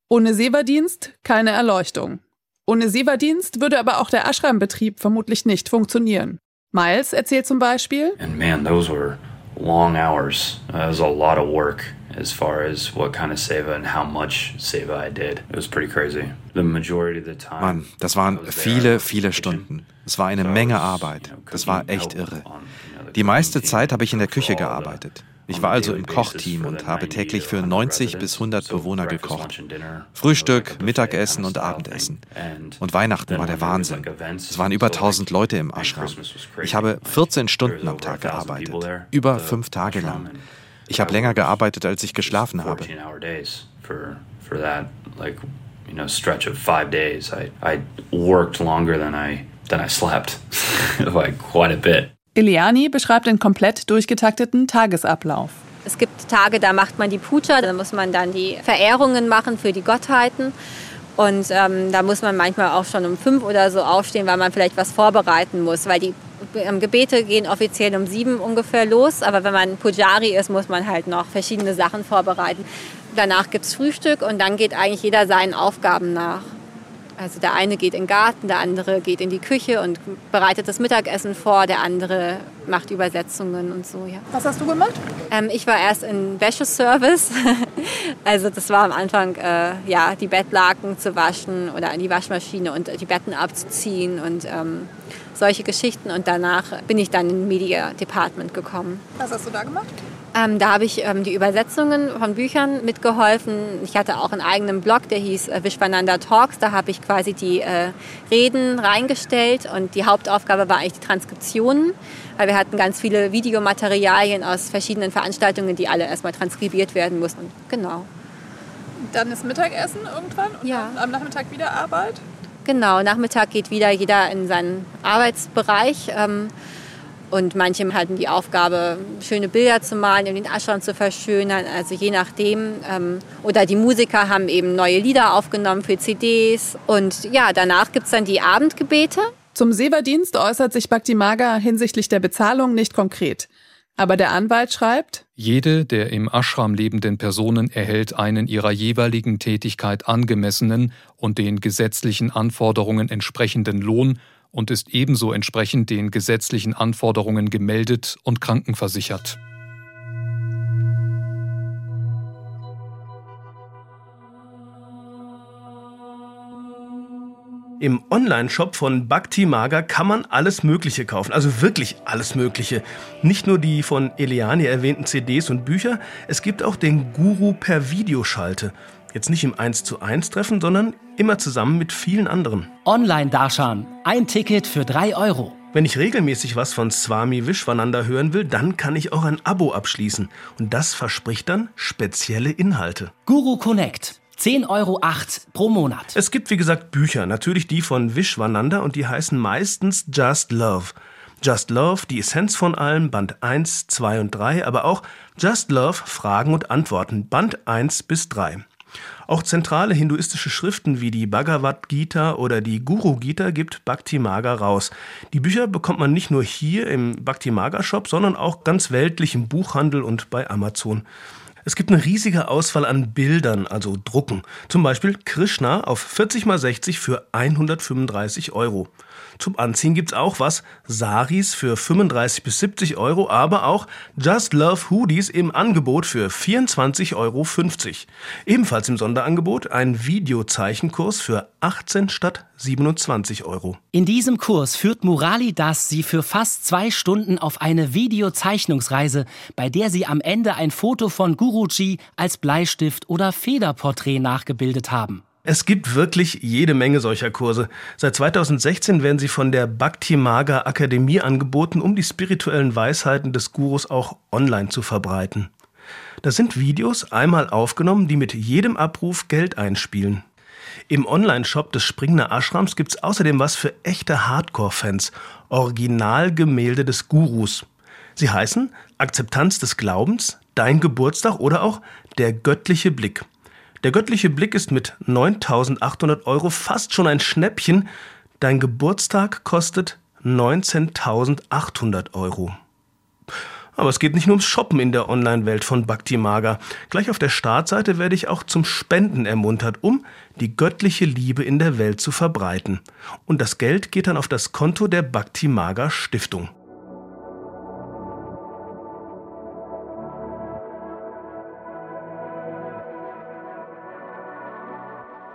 Ohne Seva-Dienst keine Erleuchtung. Ohne Seva-Dienst würde aber auch der Ashram-Betrieb vermutlich nicht funktionieren. Miles erzählt zum Beispiel, And man, those were long hours. Uh, it was a lot of work as far as what kind of seva and how much seva I did. It was pretty crazy. The majority of the time. Mann, das waren viele, viele Stunden. Es war eine Menge Arbeit. Das war echt irre. Die meiste Zeit habe ich in der Küche gearbeitet. Ich war also im Kochteam und habe täglich für 90 bis 100 Bewohner gekocht. Frühstück, Mittagessen und Abendessen. Und Weihnachten war der Wahnsinn. Es waren über 1000 Leute im Ashram. Ich habe 14 Stunden am Tag gearbeitet. Über fünf Tage lang. Ich habe länger gearbeitet, als ich geschlafen habe. Eliani beschreibt den komplett durchgetakteten Tagesablauf. Es gibt Tage, da macht man die Puja, da muss man dann die Verehrungen machen für die Gottheiten. Und ähm, da muss man manchmal auch schon um fünf oder so aufstehen, weil man vielleicht was vorbereiten muss. Weil die ähm, Gebete gehen offiziell um sieben ungefähr los. Aber wenn man Pujari ist, muss man halt noch verschiedene Sachen vorbereiten. Danach gibt es Frühstück und dann geht eigentlich jeder seinen Aufgaben nach. Also der eine geht in den Garten, der andere geht in die Küche und bereitet das Mittagessen vor, der andere macht Übersetzungen und so, ja. Was hast du gemacht? Ähm, ich war erst in Wäscheservice. also das war am Anfang, äh, ja, die Bettlaken zu waschen oder in die Waschmaschine und die Betten abzuziehen und ähm, solche Geschichten. Und danach bin ich dann in Media Department gekommen. Was hast du da gemacht? Ähm, da habe ich ähm, die Übersetzungen von Büchern mitgeholfen. Ich hatte auch einen eigenen Blog, der hieß äh, Vishwananda Talks. Da habe ich quasi die äh, Reden reingestellt und die Hauptaufgabe war eigentlich die Transkriptionen, weil wir hatten ganz viele Videomaterialien aus verschiedenen Veranstaltungen, die alle erstmal transkribiert werden mussten. Genau. Dann ist Mittagessen irgendwann und Ja. am Nachmittag wieder Arbeit. Genau, Nachmittag geht wieder jeder in seinen Arbeitsbereich. Ähm, und manche hatten die Aufgabe, schöne Bilder zu malen, um den Ashram zu verschönern. Also je nachdem. Ähm, oder die Musiker haben eben neue Lieder aufgenommen für CDs. Und ja, danach gibt es dann die Abendgebete. Zum Seva-Dienst äußert sich Bhakti Maga hinsichtlich der Bezahlung nicht konkret. Aber der Anwalt schreibt, Jede der im Ashram lebenden Personen erhält einen ihrer jeweiligen Tätigkeit angemessenen und den gesetzlichen Anforderungen entsprechenden Lohn und ist ebenso entsprechend den gesetzlichen Anforderungen gemeldet und krankenversichert. Im Online-Shop von Bhakti Maga kann man alles Mögliche kaufen. Also wirklich alles Mögliche. Nicht nur die von Eliani erwähnten CDs und Bücher, es gibt auch den Guru per Videoschalte. Jetzt nicht im 1 zu 1 Treffen, sondern immer zusammen mit vielen anderen. Online-Darshan. Ein Ticket für drei Euro. Wenn ich regelmäßig was von Swami Vishwananda hören will, dann kann ich auch ein Abo abschließen. Und das verspricht dann spezielle Inhalte. Guru Connect. 10,08 Euro pro Monat. Es gibt, wie gesagt, Bücher. Natürlich die von Vishwananda und die heißen meistens Just Love. Just Love, die Essenz von allem, Band 1, 2 und 3, aber auch Just Love, Fragen und Antworten, Band 1 bis 3. Auch zentrale hinduistische Schriften wie die Bhagavad Gita oder die Guru Gita gibt Bhakti Maga raus. Die Bücher bekommt man nicht nur hier im Bhakti Maga Shop, sondern auch ganz weltlich im Buchhandel und bei Amazon. Es gibt eine riesige Auswahl an Bildern, also Drucken. Zum Beispiel Krishna auf 40 x 60 für 135 Euro. Zum Anziehen gibt's auch was. Saris für 35 bis 70 Euro, aber auch Just Love Hoodies im Angebot für 24,50 Euro. Ebenfalls im Sonderangebot ein Videozeichenkurs für 18 statt 27 Euro. In diesem Kurs führt Murali Das Sie für fast zwei Stunden auf eine Videozeichnungsreise, bei der Sie am Ende ein Foto von Guruji als Bleistift oder Federporträt nachgebildet haben. Es gibt wirklich jede Menge solcher Kurse. Seit 2016 werden sie von der Bhakti Maga Akademie angeboten, um die spirituellen Weisheiten des Gurus auch online zu verbreiten. Das sind Videos einmal aufgenommen, die mit jedem Abruf Geld einspielen. Im Online-Shop des Springner Ashrams gibt's außerdem was für echte Hardcore-Fans. Originalgemälde des Gurus. Sie heißen Akzeptanz des Glaubens, Dein Geburtstag oder auch Der göttliche Blick. Der göttliche Blick ist mit 9800 Euro fast schon ein Schnäppchen. Dein Geburtstag kostet 19.800 Euro. Aber es geht nicht nur ums Shoppen in der Online-Welt von Bhakti Maga. Gleich auf der Startseite werde ich auch zum Spenden ermuntert, um die göttliche Liebe in der Welt zu verbreiten. Und das Geld geht dann auf das Konto der Bhakti Maga Stiftung.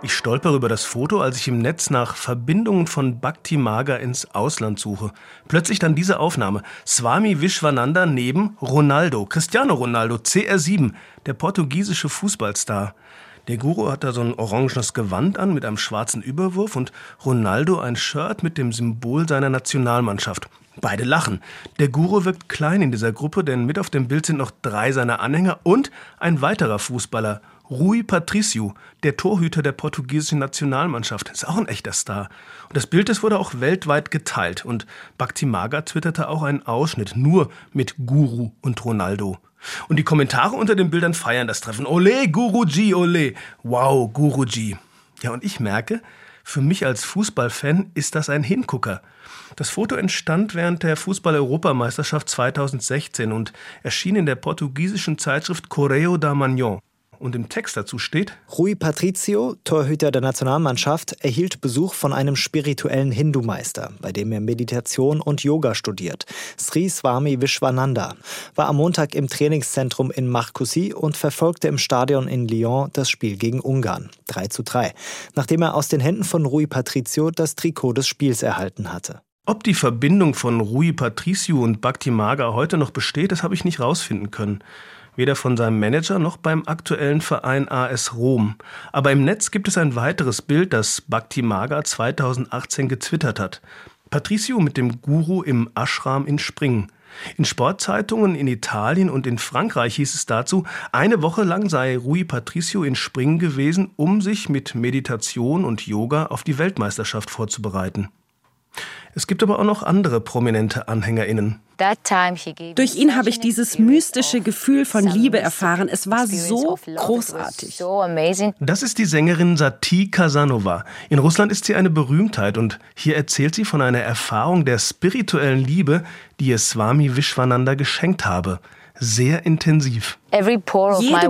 Ich stolpere über das Foto, als ich im Netz nach Verbindungen von Bhakti Maga ins Ausland suche. Plötzlich dann diese Aufnahme. Swami Vishwananda neben Ronaldo, Cristiano Ronaldo, CR7, der portugiesische Fußballstar. Der Guru hat da so ein orangenes Gewand an mit einem schwarzen Überwurf und Ronaldo ein Shirt mit dem Symbol seiner Nationalmannschaft. Beide lachen. Der Guru wirkt klein in dieser Gruppe, denn mit auf dem Bild sind noch drei seiner Anhänger und ein weiterer Fußballer, Rui Patricio, der Torhüter der portugiesischen Nationalmannschaft, ist auch ein echter Star. Und das Bild das wurde auch weltweit geteilt und Bhakti Maga twitterte auch einen Ausschnitt nur mit Guru und Ronaldo. Und die Kommentare unter den Bildern feiern das Treffen. Ole, Guruji, ole. Wow, Guruji. Ja, und ich merke, für mich als Fußballfan ist das ein Hingucker. Das Foto entstand während der Fußball-Europameisterschaft 2016 und erschien in der portugiesischen Zeitschrift Correio da Manhã und im Text dazu steht: Rui Patricio, Torhüter der Nationalmannschaft, erhielt Besuch von einem spirituellen Hindu-Meister, bei dem er Meditation und Yoga studiert. Sri Swami Vishwananda war am Montag im Trainingszentrum in Marcoussis und verfolgte im Stadion in Lyon das Spiel gegen Ungarn. 3 zu 3, nachdem er aus den Händen von Rui Patricio das Trikot des Spiels erhalten hatte. Ob die Verbindung von Rui Patricio und Bhakti Maga heute noch besteht, das habe ich nicht rausfinden können weder von seinem Manager noch beim aktuellen Verein AS Rom. Aber im Netz gibt es ein weiteres Bild, das Bhakti Maga 2018 getwittert hat. Patricio mit dem Guru im Ashram in Springen. In Sportzeitungen in Italien und in Frankreich hieß es dazu, eine Woche lang sei Rui Patricio in Springen gewesen, um sich mit Meditation und Yoga auf die Weltmeisterschaft vorzubereiten. Es gibt aber auch noch andere prominente AnhängerInnen. Durch ihn habe ich dieses mystische Gefühl von Liebe erfahren. Es war so großartig. Das ist die Sängerin Sati Kasanova. In Russland ist sie eine Berühmtheit und hier erzählt sie von einer Erfahrung der spirituellen Liebe, die ihr Swami Vishwananda geschenkt habe sehr intensiv. Jede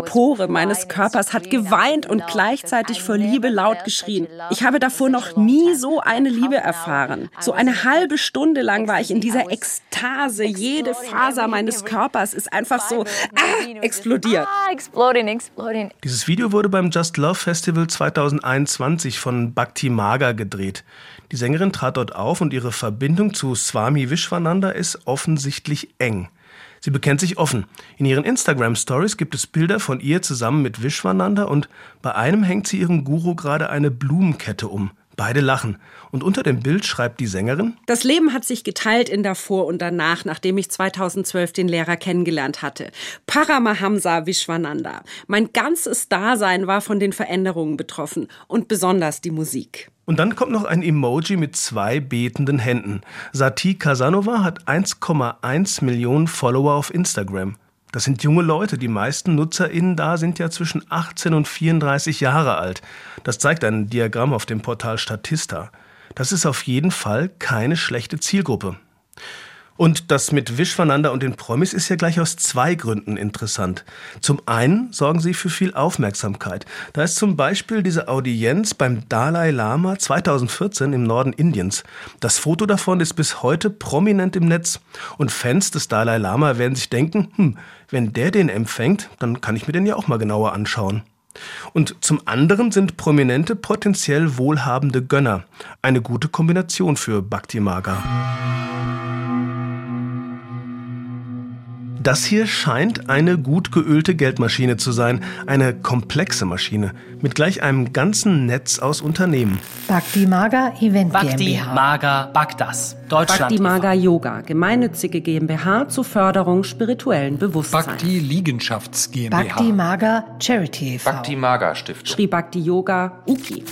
Pore meines Körpers hat geweint und gleichzeitig vor Liebe laut geschrien. Ich habe davor noch nie so eine Liebe erfahren. So eine halbe Stunde lang war ich in dieser Ekstase. Jede Faser meines Körpers ist einfach so ah, explodiert. Ah, Dieses Video wurde beim Just Love Festival 2021 von Bhakti Maga gedreht. Die Sängerin trat dort auf und ihre Verbindung zu Swami Vishwananda ist offensichtlich eng. Sie bekennt sich offen. In ihren Instagram-Stories gibt es Bilder von ihr zusammen mit Vishwananda und bei einem hängt sie ihrem Guru gerade eine Blumenkette um. Beide lachen. Und unter dem Bild schreibt die Sängerin: Das Leben hat sich geteilt in davor und danach, nachdem ich 2012 den Lehrer kennengelernt hatte. Paramahamsa Vishwananda. Mein ganzes Dasein war von den Veränderungen betroffen und besonders die Musik. Und dann kommt noch ein Emoji mit zwei betenden Händen. Sati Kasanova hat 1,1 Millionen Follower auf Instagram. Das sind junge Leute. Die meisten NutzerInnen da sind ja zwischen 18 und 34 Jahre alt. Das zeigt ein Diagramm auf dem Portal Statista. Das ist auf jeden Fall keine schlechte Zielgruppe. Und das mit Wischvanander und den Promis ist ja gleich aus zwei Gründen interessant. Zum einen sorgen sie für viel Aufmerksamkeit. Da ist zum Beispiel diese Audienz beim Dalai Lama 2014 im Norden Indiens. Das Foto davon ist bis heute prominent im Netz. Und Fans des Dalai Lama werden sich denken, hm, wenn der den empfängt, dann kann ich mir den ja auch mal genauer anschauen. Und zum anderen sind Prominente potenziell wohlhabende Gönner. Eine gute Kombination für Bhakti Maga. Das hier scheint eine gut geölte Geldmaschine zu sein, eine komplexe Maschine mit gleich einem ganzen Netz aus Unternehmen. Bhakti Maga Event Bhakti GmbH. Maga Bhaktas. Deutschland. Bhakti Maga Yoga, gemeinnützige GmbH zur Förderung spirituellen Bewusstseins. Bhakti Liegenschafts GmbH. Bhakti Maga Charity e.V. Bhakti Maga Stiftung. Sri Bhakti Yoga Uki.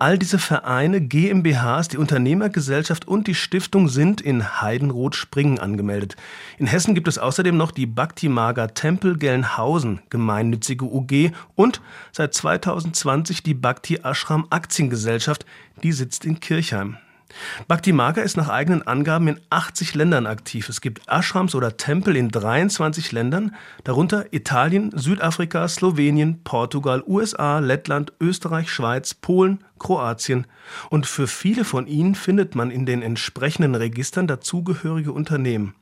All diese Vereine, GmbHs, die Unternehmergesellschaft und die Stiftung sind in Heidenroth-Springen angemeldet. In Hessen gibt es außerdem noch die Bhakti Maga Tempel Gelnhausen, gemeinnützige UG und seit 2020 die Bhakti Ashram Aktiengesellschaft, die sitzt in Kirchheim. Bhakti Maga ist nach eigenen Angaben in 80 Ländern aktiv. Es gibt Ashrams oder Tempel in 23 Ländern, darunter Italien, Südafrika, Slowenien, Portugal, USA, Lettland, Österreich, Schweiz, Polen, Kroatien. Und für viele von ihnen findet man in den entsprechenden Registern dazugehörige Unternehmen.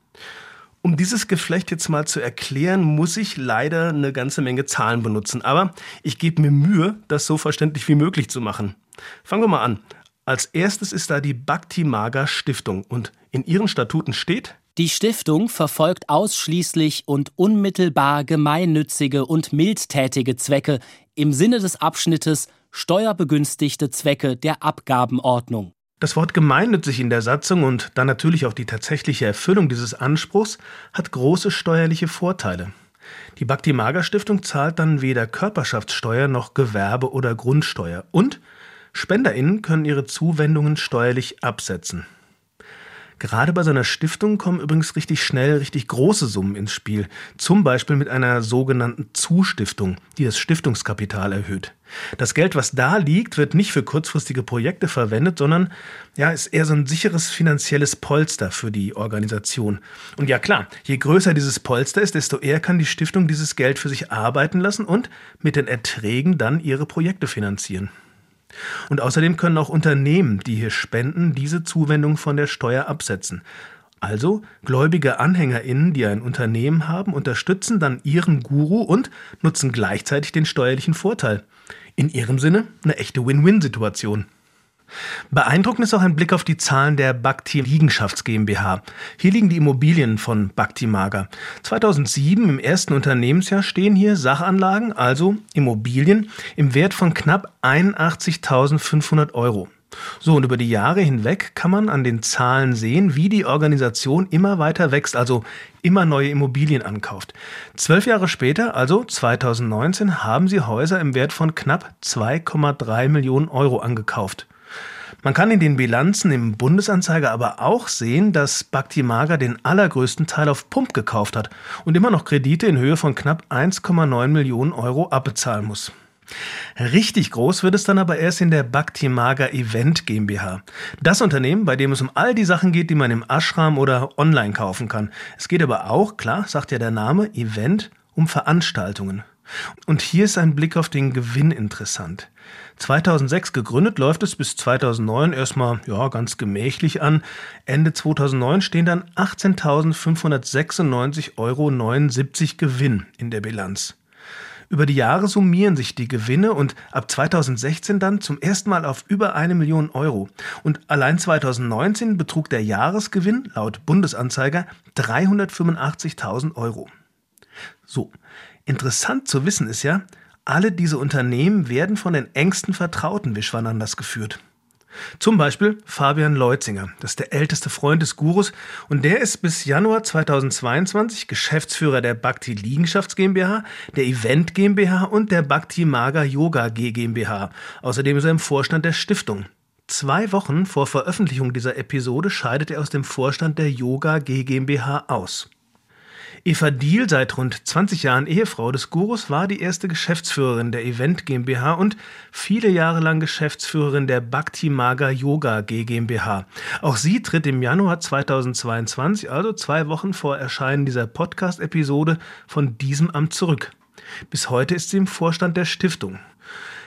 Um dieses Geflecht jetzt mal zu erklären, muss ich leider eine ganze Menge Zahlen benutzen. Aber ich gebe mir Mühe, das so verständlich wie möglich zu machen. Fangen wir mal an. Als erstes ist da die Bhakti Maga Stiftung und in ihren Statuten steht, Die Stiftung verfolgt ausschließlich und unmittelbar gemeinnützige und mildtätige Zwecke im Sinne des Abschnittes steuerbegünstigte Zwecke der Abgabenordnung. Das Wort gemeinnützig in der Satzung und dann natürlich auch die tatsächliche Erfüllung dieses Anspruchs hat große steuerliche Vorteile. Die Bhakti Maga Stiftung zahlt dann weder Körperschaftssteuer noch Gewerbe- oder Grundsteuer und SpenderInnen können ihre Zuwendungen steuerlich absetzen. Gerade bei so einer Stiftung kommen übrigens richtig schnell richtig große Summen ins Spiel. Zum Beispiel mit einer sogenannten Zustiftung, die das Stiftungskapital erhöht. Das Geld, was da liegt, wird nicht für kurzfristige Projekte verwendet, sondern ja, ist eher so ein sicheres finanzielles Polster für die Organisation. Und ja klar, je größer dieses Polster ist, desto eher kann die Stiftung dieses Geld für sich arbeiten lassen und mit den Erträgen dann ihre Projekte finanzieren. Und außerdem können auch Unternehmen, die hier spenden, diese Zuwendung von der Steuer absetzen. Also gläubige Anhängerinnen, die ein Unternehmen haben, unterstützen dann ihren Guru und nutzen gleichzeitig den steuerlichen Vorteil. In ihrem Sinne eine echte Win-Win-Situation. Beeindruckend ist auch ein Blick auf die Zahlen der Bhakti Liegenschafts GmbH. Hier liegen die Immobilien von Bhakti Maga. 2007 im ersten Unternehmensjahr stehen hier Sachanlagen, also Immobilien, im Wert von knapp 81.500 Euro. So, und über die Jahre hinweg kann man an den Zahlen sehen, wie die Organisation immer weiter wächst, also immer neue Immobilien ankauft. Zwölf Jahre später, also 2019, haben sie Häuser im Wert von knapp 2,3 Millionen Euro angekauft. Man kann in den Bilanzen im Bundesanzeiger aber auch sehen, dass Bhakti Maga den allergrößten Teil auf Pump gekauft hat und immer noch Kredite in Höhe von knapp 1,9 Millionen Euro abbezahlen muss. Richtig groß wird es dann aber erst in der Bhakti Maga Event GmbH. Das Unternehmen, bei dem es um all die Sachen geht, die man im Ashram oder online kaufen kann. Es geht aber auch, klar, sagt ja der Name, Event, um Veranstaltungen. Und hier ist ein Blick auf den Gewinn interessant. 2006 gegründet, läuft es bis 2009 erstmal ja, ganz gemächlich an. Ende 2009 stehen dann 18.596,79 Euro Gewinn in der Bilanz. Über die Jahre summieren sich die Gewinne und ab 2016 dann zum ersten Mal auf über eine Million Euro. Und allein 2019 betrug der Jahresgewinn laut Bundesanzeiger 385.000 Euro. So, interessant zu wissen ist ja, alle diese Unternehmen werden von den engsten Vertrauten Wischwananders geführt. Zum Beispiel Fabian Leutzinger, das ist der älteste Freund des Gurus und der ist bis Januar 2022 Geschäftsführer der Bhakti Liegenschafts GmbH, der Event GmbH und der Bhakti Maga Yoga GmbH. Außerdem ist er im Vorstand der Stiftung. Zwei Wochen vor Veröffentlichung dieser Episode scheidet er aus dem Vorstand der Yoga GmbH aus. Eva Diel, seit rund 20 Jahren Ehefrau des Gurus, war die erste Geschäftsführerin der Event GmbH und viele Jahre lang Geschäftsführerin der Bhakti Maga Yoga GmbH. Auch sie tritt im Januar 2022, also zwei Wochen vor Erscheinen dieser Podcast-Episode, von diesem Amt zurück. Bis heute ist sie im Vorstand der Stiftung.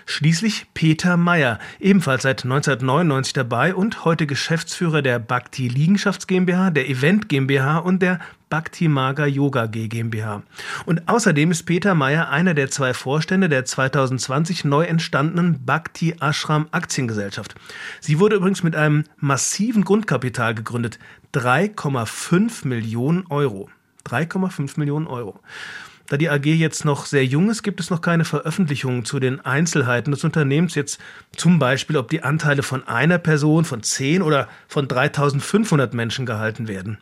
Schließlich Peter Meyer, ebenfalls seit 1999 dabei und heute Geschäftsführer der Bhakti Liegenschafts GmbH, der Event GmbH und der Bhakti Maga Yoga GmbH. Und außerdem ist Peter Meyer einer der zwei Vorstände der 2020 neu entstandenen Bhakti Ashram Aktiengesellschaft. Sie wurde übrigens mit einem massiven Grundkapital gegründet. 3,5 Millionen Euro. 3,5 Millionen Euro. Da die AG jetzt noch sehr jung ist, gibt es noch keine Veröffentlichungen zu den Einzelheiten des Unternehmens. Jetzt zum Beispiel, ob die Anteile von einer Person, von 10 oder von 3500 Menschen gehalten werden.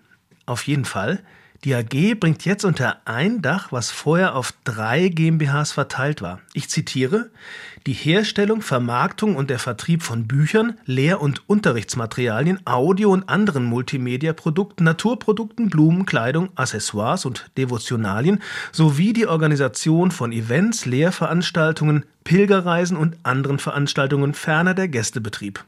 Auf jeden Fall die AG bringt jetzt unter ein Dach, was vorher auf drei GmbHs verteilt war. Ich zitiere, die Herstellung, Vermarktung und der Vertrieb von Büchern, Lehr- und Unterrichtsmaterialien, Audio- und anderen Multimedia-Produkten, Naturprodukten, Blumen, Kleidung, Accessoires und Devotionalien sowie die Organisation von Events, Lehrveranstaltungen, Pilgerreisen und anderen Veranstaltungen ferner der Gästebetrieb.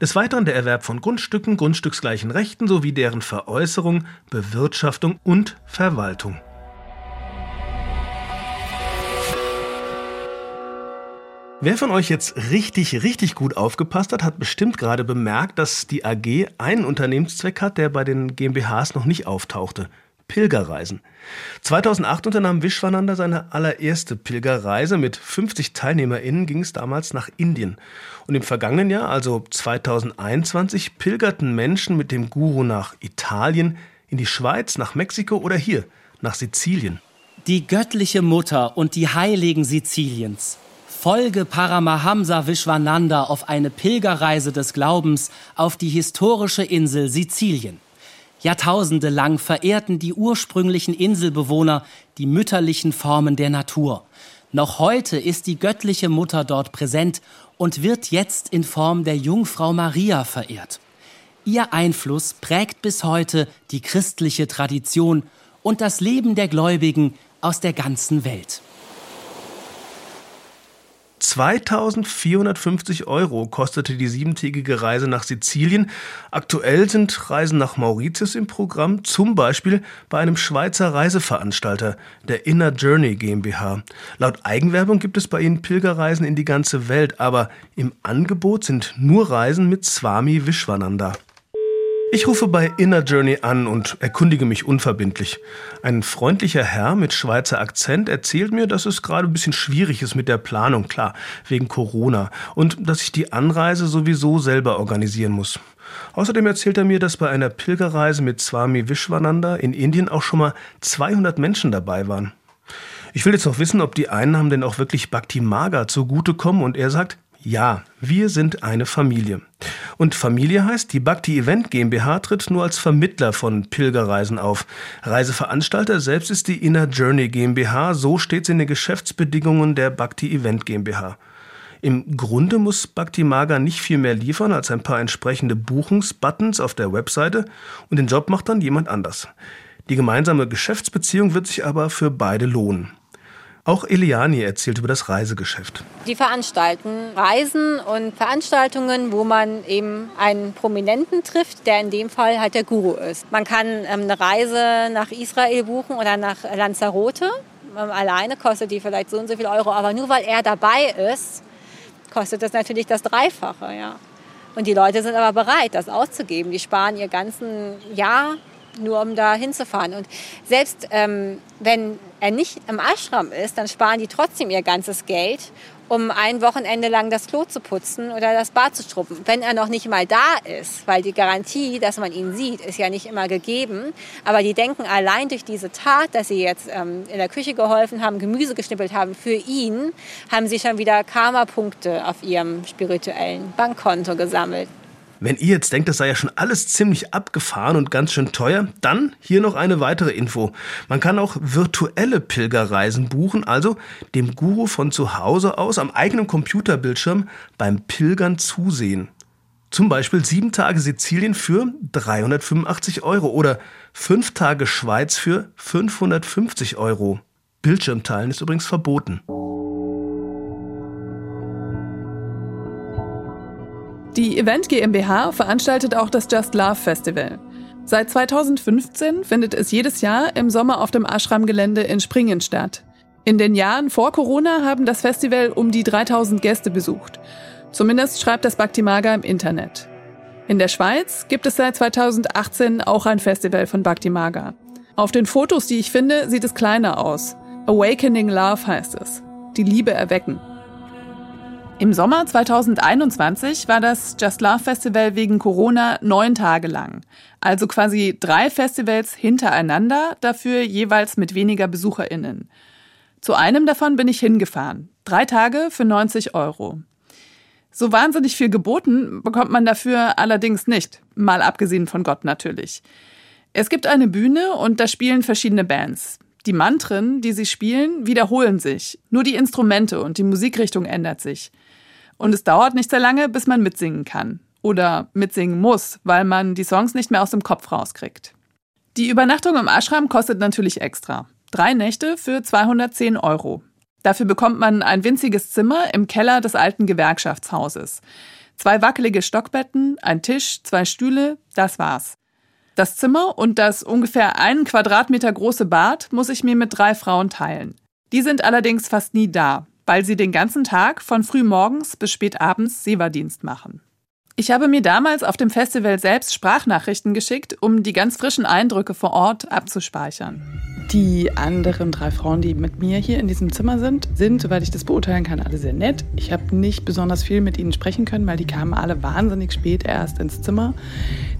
Des Weiteren der Erwerb von Grundstücken, grundstücksgleichen Rechten sowie deren Veräußerung, Bewirtschaftung und Verwaltung. Wer von euch jetzt richtig, richtig gut aufgepasst hat, hat bestimmt gerade bemerkt, dass die AG einen Unternehmenszweck hat, der bei den GmbHs noch nicht auftauchte. Pilgerreisen. 2008 unternahm Vishwananda seine allererste Pilgerreise. Mit 50 TeilnehmerInnen ging es damals nach Indien. Und im vergangenen Jahr, also 2021, pilgerten Menschen mit dem Guru nach Italien, in die Schweiz, nach Mexiko oder hier, nach Sizilien. Die göttliche Mutter und die Heiligen Siziliens. Folge Paramahamsa Vishwananda auf eine Pilgerreise des Glaubens auf die historische Insel Sizilien. Jahrtausende lang verehrten die ursprünglichen Inselbewohner die mütterlichen Formen der Natur. Noch heute ist die göttliche Mutter dort präsent und wird jetzt in Form der Jungfrau Maria verehrt. Ihr Einfluss prägt bis heute die christliche Tradition und das Leben der Gläubigen aus der ganzen Welt. 2450 Euro kostete die siebentägige Reise nach Sizilien. Aktuell sind Reisen nach Mauritius im Programm, zum Beispiel bei einem Schweizer Reiseveranstalter, der Inner Journey GmbH. Laut Eigenwerbung gibt es bei ihnen Pilgerreisen in die ganze Welt, aber im Angebot sind nur Reisen mit Swami Vishwananda. Ich rufe bei Inner Journey an und erkundige mich unverbindlich. Ein freundlicher Herr mit Schweizer Akzent erzählt mir, dass es gerade ein bisschen schwierig ist mit der Planung, klar, wegen Corona, und dass ich die Anreise sowieso selber organisieren muss. Außerdem erzählt er mir, dass bei einer Pilgerreise mit Swami Vishwananda in Indien auch schon mal 200 Menschen dabei waren. Ich will jetzt noch wissen, ob die Einnahmen denn auch wirklich Bhakti Maga zugutekommen und er sagt, ja, wir sind eine Familie. Und Familie heißt, die Bhakti Event GmbH tritt nur als Vermittler von Pilgerreisen auf. Reiseveranstalter selbst ist die Inner Journey GmbH, so steht es in den Geschäftsbedingungen der Bhakti Event GmbH. Im Grunde muss Bhakti Maga nicht viel mehr liefern als ein paar entsprechende Buchungsbuttons auf der Webseite und den Job macht dann jemand anders. Die gemeinsame Geschäftsbeziehung wird sich aber für beide lohnen. Auch Eliani erzählt über das Reisegeschäft. Die veranstalten Reisen und Veranstaltungen, wo man eben einen Prominenten trifft, der in dem Fall halt der Guru ist. Man kann ähm, eine Reise nach Israel buchen oder nach Lanzarote. Ähm, alleine kostet die vielleicht so und so viel Euro, aber nur weil er dabei ist, kostet das natürlich das Dreifache. Ja. Und die Leute sind aber bereit, das auszugeben. Die sparen ihr ganzen Jahr nur um da hinzufahren. Und selbst ähm, wenn er nicht im Ashram ist, dann sparen die trotzdem ihr ganzes Geld, um ein Wochenende lang das Klo zu putzen oder das Bad zu struppen. Wenn er noch nicht mal da ist, weil die Garantie, dass man ihn sieht, ist ja nicht immer gegeben. Aber die denken allein durch diese Tat, dass sie jetzt ähm, in der Küche geholfen haben, Gemüse geschnippelt haben, für ihn haben sie schon wieder Karma-Punkte auf ihrem spirituellen Bankkonto gesammelt. Wenn ihr jetzt denkt, das sei ja schon alles ziemlich abgefahren und ganz schön teuer, dann hier noch eine weitere Info. Man kann auch virtuelle Pilgerreisen buchen, also dem Guru von zu Hause aus am eigenen Computerbildschirm beim Pilgern zusehen. Zum Beispiel sieben Tage Sizilien für 385 Euro oder fünf Tage Schweiz für 550 Euro. Bildschirmteilen ist übrigens verboten. Die Event GmbH veranstaltet auch das Just Love Festival. Seit 2015 findet es jedes Jahr im Sommer auf dem Ashram-Gelände in Springen statt. In den Jahren vor Corona haben das Festival um die 3000 Gäste besucht. Zumindest schreibt das Bhakti-Maga im Internet. In der Schweiz gibt es seit 2018 auch ein Festival von Bhakti-Maga. Auf den Fotos, die ich finde, sieht es kleiner aus. Awakening Love heißt es. Die Liebe erwecken. Im Sommer 2021 war das Just Love Festival wegen Corona neun Tage lang. Also quasi drei Festivals hintereinander, dafür jeweils mit weniger BesucherInnen. Zu einem davon bin ich hingefahren. Drei Tage für 90 Euro. So wahnsinnig viel geboten bekommt man dafür allerdings nicht. Mal abgesehen von Gott natürlich. Es gibt eine Bühne und da spielen verschiedene Bands. Die Mantren, die sie spielen, wiederholen sich. Nur die Instrumente und die Musikrichtung ändert sich. Und es dauert nicht sehr lange, bis man mitsingen kann. Oder mitsingen muss, weil man die Songs nicht mehr aus dem Kopf rauskriegt. Die Übernachtung im Ashram kostet natürlich extra. Drei Nächte für 210 Euro. Dafür bekommt man ein winziges Zimmer im Keller des alten Gewerkschaftshauses. Zwei wackelige Stockbetten, ein Tisch, zwei Stühle, das war's. Das Zimmer und das ungefähr einen Quadratmeter große Bad muss ich mir mit drei Frauen teilen. Die sind allerdings fast nie da, weil sie den ganzen Tag von früh morgens bis spät abends Seewadienst machen. Ich habe mir damals auf dem Festival selbst Sprachnachrichten geschickt, um die ganz frischen Eindrücke vor Ort abzuspeichern. Die anderen drei Frauen, die mit mir hier in diesem Zimmer sind, sind, soweit ich das beurteilen kann, alle sehr nett. Ich habe nicht besonders viel mit ihnen sprechen können, weil die kamen alle wahnsinnig spät erst ins Zimmer.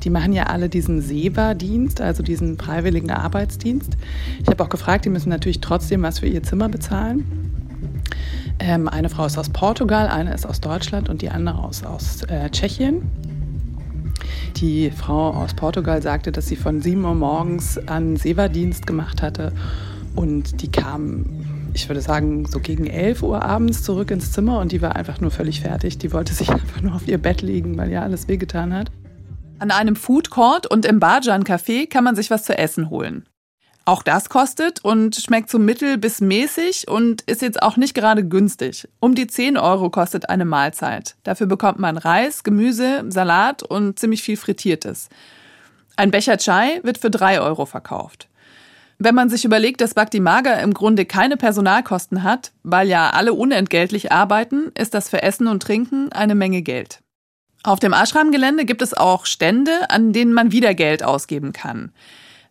Die machen ja alle diesen SEWA-Dienst, also diesen freiwilligen Arbeitsdienst. Ich habe auch gefragt, die müssen natürlich trotzdem was für ihr Zimmer bezahlen. Ähm, eine Frau ist aus Portugal, eine ist aus Deutschland und die andere aus, aus äh, Tschechien. Die Frau aus Portugal sagte, dass sie von 7 Uhr morgens an Sewa-Dienst gemacht hatte und die kam, ich würde sagen, so gegen 11 Uhr abends zurück ins Zimmer und die war einfach nur völlig fertig. Die wollte sich einfach nur auf ihr Bett legen, weil ja alles wehgetan hat. An einem Food Court und im Bajan Café kann man sich was zu essen holen. Auch das kostet und schmeckt so mittel bis mäßig und ist jetzt auch nicht gerade günstig. Um die 10 Euro kostet eine Mahlzeit. Dafür bekommt man Reis, Gemüse, Salat und ziemlich viel Frittiertes. Ein Becher Chai wird für 3 Euro verkauft. Wenn man sich überlegt, dass Bhakti Maga im Grunde keine Personalkosten hat, weil ja alle unentgeltlich arbeiten, ist das für Essen und Trinken eine Menge Geld. Auf dem Ashram-Gelände gibt es auch Stände, an denen man wieder Geld ausgeben kann.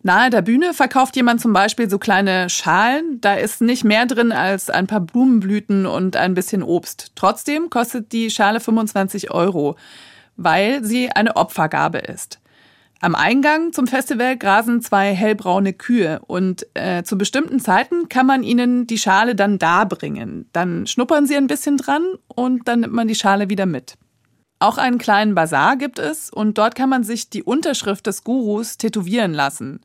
Nahe der Bühne verkauft jemand zum Beispiel so kleine Schalen. Da ist nicht mehr drin als ein paar Blumenblüten und ein bisschen Obst. Trotzdem kostet die Schale 25 Euro, weil sie eine Opfergabe ist. Am Eingang zum Festival grasen zwei hellbraune Kühe und äh, zu bestimmten Zeiten kann man ihnen die Schale dann darbringen. Dann schnuppern sie ein bisschen dran und dann nimmt man die Schale wieder mit. Auch einen kleinen Bazar gibt es und dort kann man sich die Unterschrift des Gurus tätowieren lassen.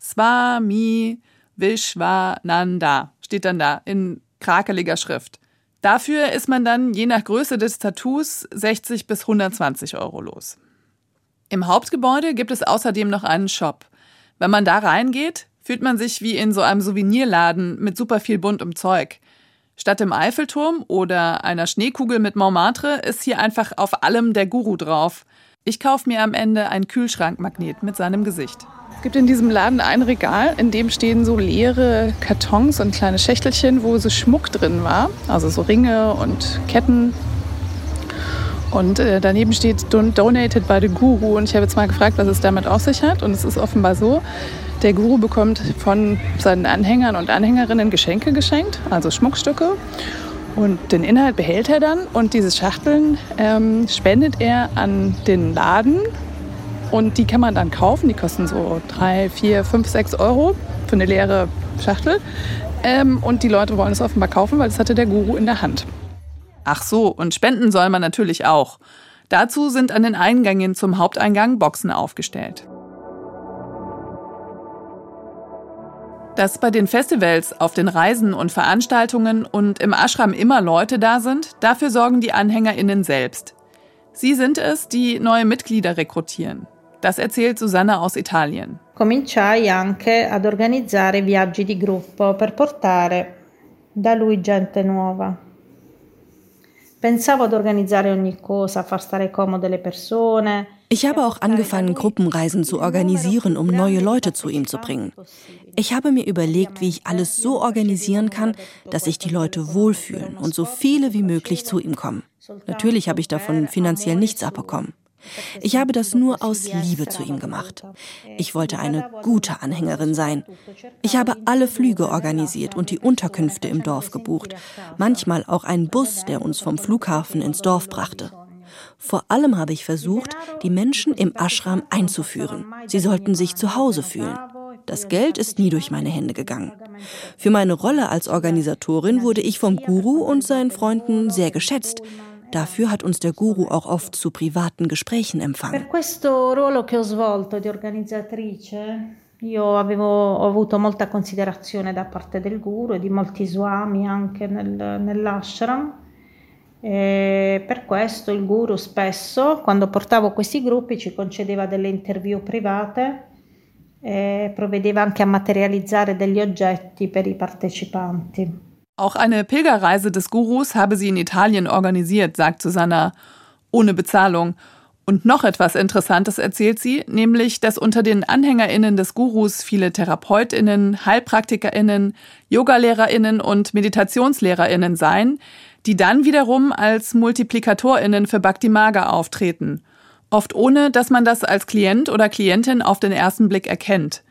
Swami Vishwananda steht dann da in krakeliger Schrift. Dafür ist man dann je nach Größe des Tattoos 60 bis 120 Euro los. Im Hauptgebäude gibt es außerdem noch einen Shop. Wenn man da reingeht, fühlt man sich wie in so einem Souvenirladen mit super viel buntem Zeug. Statt dem Eiffelturm oder einer Schneekugel mit Montmartre ist hier einfach auf allem der Guru drauf. Ich kaufe mir am Ende ein Kühlschrankmagnet mit seinem Gesicht. Es gibt in diesem Laden ein Regal, in dem stehen so leere Kartons und kleine Schächtelchen, wo so Schmuck drin war. Also so Ringe und Ketten. Und äh, daneben steht Donated by the Guru. Und ich habe jetzt mal gefragt, was es damit auf sich hat. Und es ist offenbar so, der Guru bekommt von seinen Anhängern und Anhängerinnen Geschenke geschenkt, also Schmuckstücke. Und den Inhalt behält er dann und diese Schachteln ähm, spendet er an den Laden. Und die kann man dann kaufen. Die kosten so drei, vier, fünf, sechs Euro für eine leere Schachtel. Ähm, und die Leute wollen es offenbar kaufen, weil das hatte der Guru in der Hand. Ach so, und spenden soll man natürlich auch. Dazu sind an den Eingängen zum Haupteingang Boxen aufgestellt. Dass bei den Festivals, auf den Reisen und Veranstaltungen und im Ashram immer Leute da sind, dafür sorgen die AnhängerInnen selbst. Sie sind es, die neue Mitglieder rekrutieren. Das erzählt Susanna aus Italien. Cominciai anche ad organizzare viaggi di gruppo per portare da lui gente nuova. Pensavo ad organizzare ogni cosa, far stare comode le persone. Ich habe auch angefangen, Gruppenreisen zu organisieren, um neue Leute zu ihm zu bringen. Ich habe mir überlegt, wie ich alles so organisieren kann, dass sich die Leute wohlfühlen und so viele wie möglich zu ihm kommen. Natürlich habe ich davon finanziell nichts abbekommen. Ich habe das nur aus Liebe zu ihm gemacht. Ich wollte eine gute Anhängerin sein. Ich habe alle Flüge organisiert und die Unterkünfte im Dorf gebucht, manchmal auch einen Bus, der uns vom Flughafen ins Dorf brachte. Vor allem habe ich versucht, die Menschen im Ashram einzuführen. Sie sollten sich zu Hause fühlen. Das Geld ist nie durch meine Hände gegangen. Für meine Rolle als Organisatorin wurde ich vom Guru und seinen Freunden sehr geschätzt. Dafür hat uns der Guru auch oft zu privaten Gesprächen empfangen. Per questo io avevo, ho avuto molta considerazione da parte del guru e di molti swami anche nel, nell'ashram. E per questo il guru spesso, quando portavo questi gruppi, ci concedeva delle interview private e provvedeva anche a materializzare degli oggetti per i partecipanti. Auch eine Pilgerreise des Gurus habe sie in Italien organisiert, sagt Susanna, ohne Bezahlung. Und noch etwas Interessantes erzählt sie, nämlich, dass unter den AnhängerInnen des Gurus viele TherapeutInnen, HeilpraktikerInnen, YogalehrerInnen und MeditationslehrerInnen seien, die dann wiederum als MultiplikatorInnen für Bhakti Maga auftreten. Oft ohne, dass man das als Klient oder Klientin auf den ersten Blick erkennt.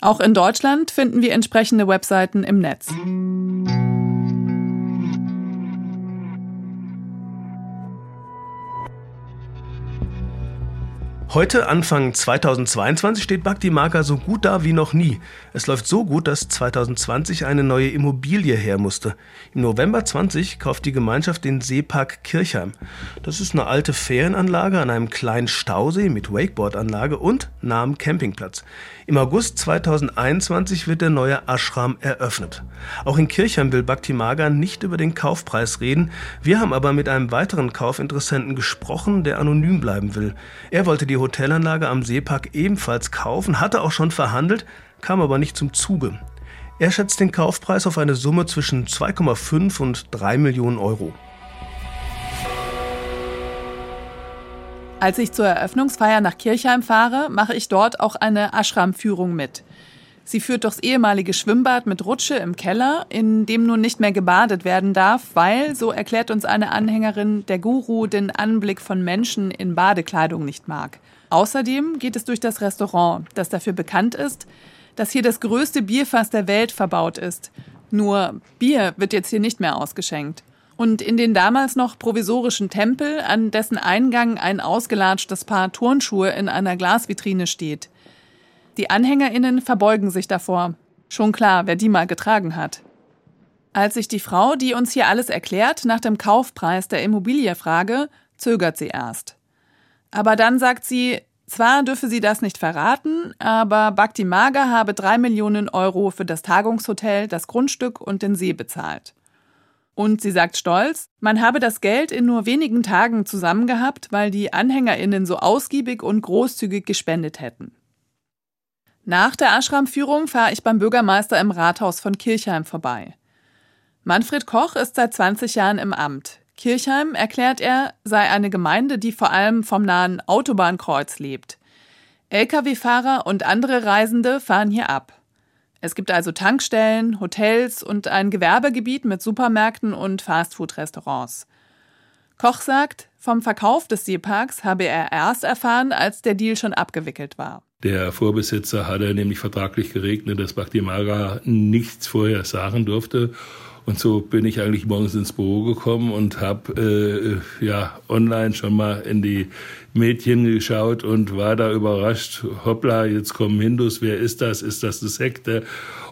Auch in Deutschland finden wir entsprechende Webseiten im Netz. Heute, Anfang 2022, steht Bhakti Marga so gut da wie noch nie. Es läuft so gut, dass 2020 eine neue Immobilie her musste. Im November 20 kauft die Gemeinschaft den Seepark Kirchheim. Das ist eine alte Ferienanlage an einem kleinen Stausee mit Wakeboardanlage und nahem Campingplatz. Im August 2021 wird der neue Ashram eröffnet. Auch in Kirchheim will Bhakti Marga nicht über den Kaufpreis reden. Wir haben aber mit einem weiteren Kaufinteressenten gesprochen, der anonym bleiben will. Er wollte die Hotelanlage am Seepark ebenfalls kaufen, hatte auch schon verhandelt, kam aber nicht zum Zuge. Er schätzt den Kaufpreis auf eine Summe zwischen 2,5 und 3 Millionen Euro. Als ich zur Eröffnungsfeier nach Kirchheim fahre, mache ich dort auch eine Ashram-Führung mit. Sie führt durchs ehemalige Schwimmbad mit Rutsche im Keller, in dem nun nicht mehr gebadet werden darf, weil, so erklärt uns eine Anhängerin, der Guru den Anblick von Menschen in Badekleidung nicht mag. Außerdem geht es durch das Restaurant, das dafür bekannt ist, dass hier das größte Bierfass der Welt verbaut ist. Nur Bier wird jetzt hier nicht mehr ausgeschenkt. Und in den damals noch provisorischen Tempel, an dessen Eingang ein ausgelatschtes Paar Turnschuhe in einer Glasvitrine steht. Die AnhängerInnen verbeugen sich davor. Schon klar, wer die mal getragen hat. Als ich die Frau, die uns hier alles erklärt, nach dem Kaufpreis der Immobilie frage, zögert sie erst. Aber dann sagt sie, zwar dürfe sie das nicht verraten, aber Bhakti Maga habe drei Millionen Euro für das Tagungshotel, das Grundstück und den See bezahlt. Und sie sagt stolz, man habe das Geld in nur wenigen Tagen zusammengehabt, weil die AnhängerInnen so ausgiebig und großzügig gespendet hätten. Nach der Ashram-Führung fahre ich beim Bürgermeister im Rathaus von Kirchheim vorbei. Manfred Koch ist seit 20 Jahren im Amt. Kirchheim, erklärt er, sei eine Gemeinde, die vor allem vom nahen Autobahnkreuz lebt. Lkw-Fahrer und andere Reisende fahren hier ab. Es gibt also Tankstellen, Hotels und ein Gewerbegebiet mit Supermärkten und Fastfood-Restaurants. Koch sagt, vom Verkauf des Seeparks habe er erst erfahren, als der Deal schon abgewickelt war. Der Vorbesitzer hatte nämlich vertraglich geregnet, dass Bhakti nichts vorher sagen durfte. Und so bin ich eigentlich morgens ins Büro gekommen und habe äh, ja online schon mal in die Mädchen geschaut und war da überrascht. Hoppla, jetzt kommen Hindus. Wer ist das? Ist das eine Sekte?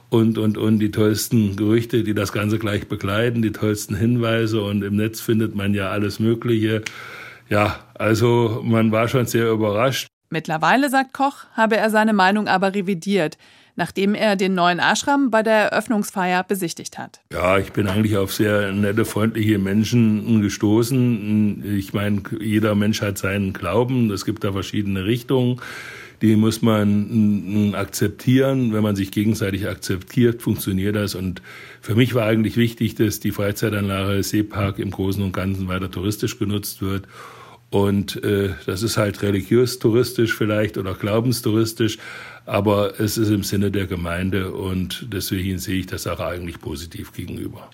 Und, und, und die tollsten Gerüchte, die das Ganze gleich begleiten, die tollsten Hinweise. Und im Netz findet man ja alles Mögliche. Ja, also man war schon sehr überrascht. Mittlerweile, sagt Koch, habe er seine Meinung aber revidiert. Nachdem er den neuen Ashram bei der Eröffnungsfeier besichtigt hat. Ja, ich bin eigentlich auf sehr nette, freundliche Menschen gestoßen. Ich meine, jeder Mensch hat seinen Glauben. Es gibt da verschiedene Richtungen. Die muss man akzeptieren. Wenn man sich gegenseitig akzeptiert, funktioniert das. Und für mich war eigentlich wichtig, dass die Freizeitanlage Seepark im Großen und Ganzen weiter touristisch genutzt wird und äh, das ist halt religiös-touristisch vielleicht oder glaubenstouristisch, aber es ist im Sinne der Gemeinde und deswegen sehe ich das auch eigentlich positiv gegenüber.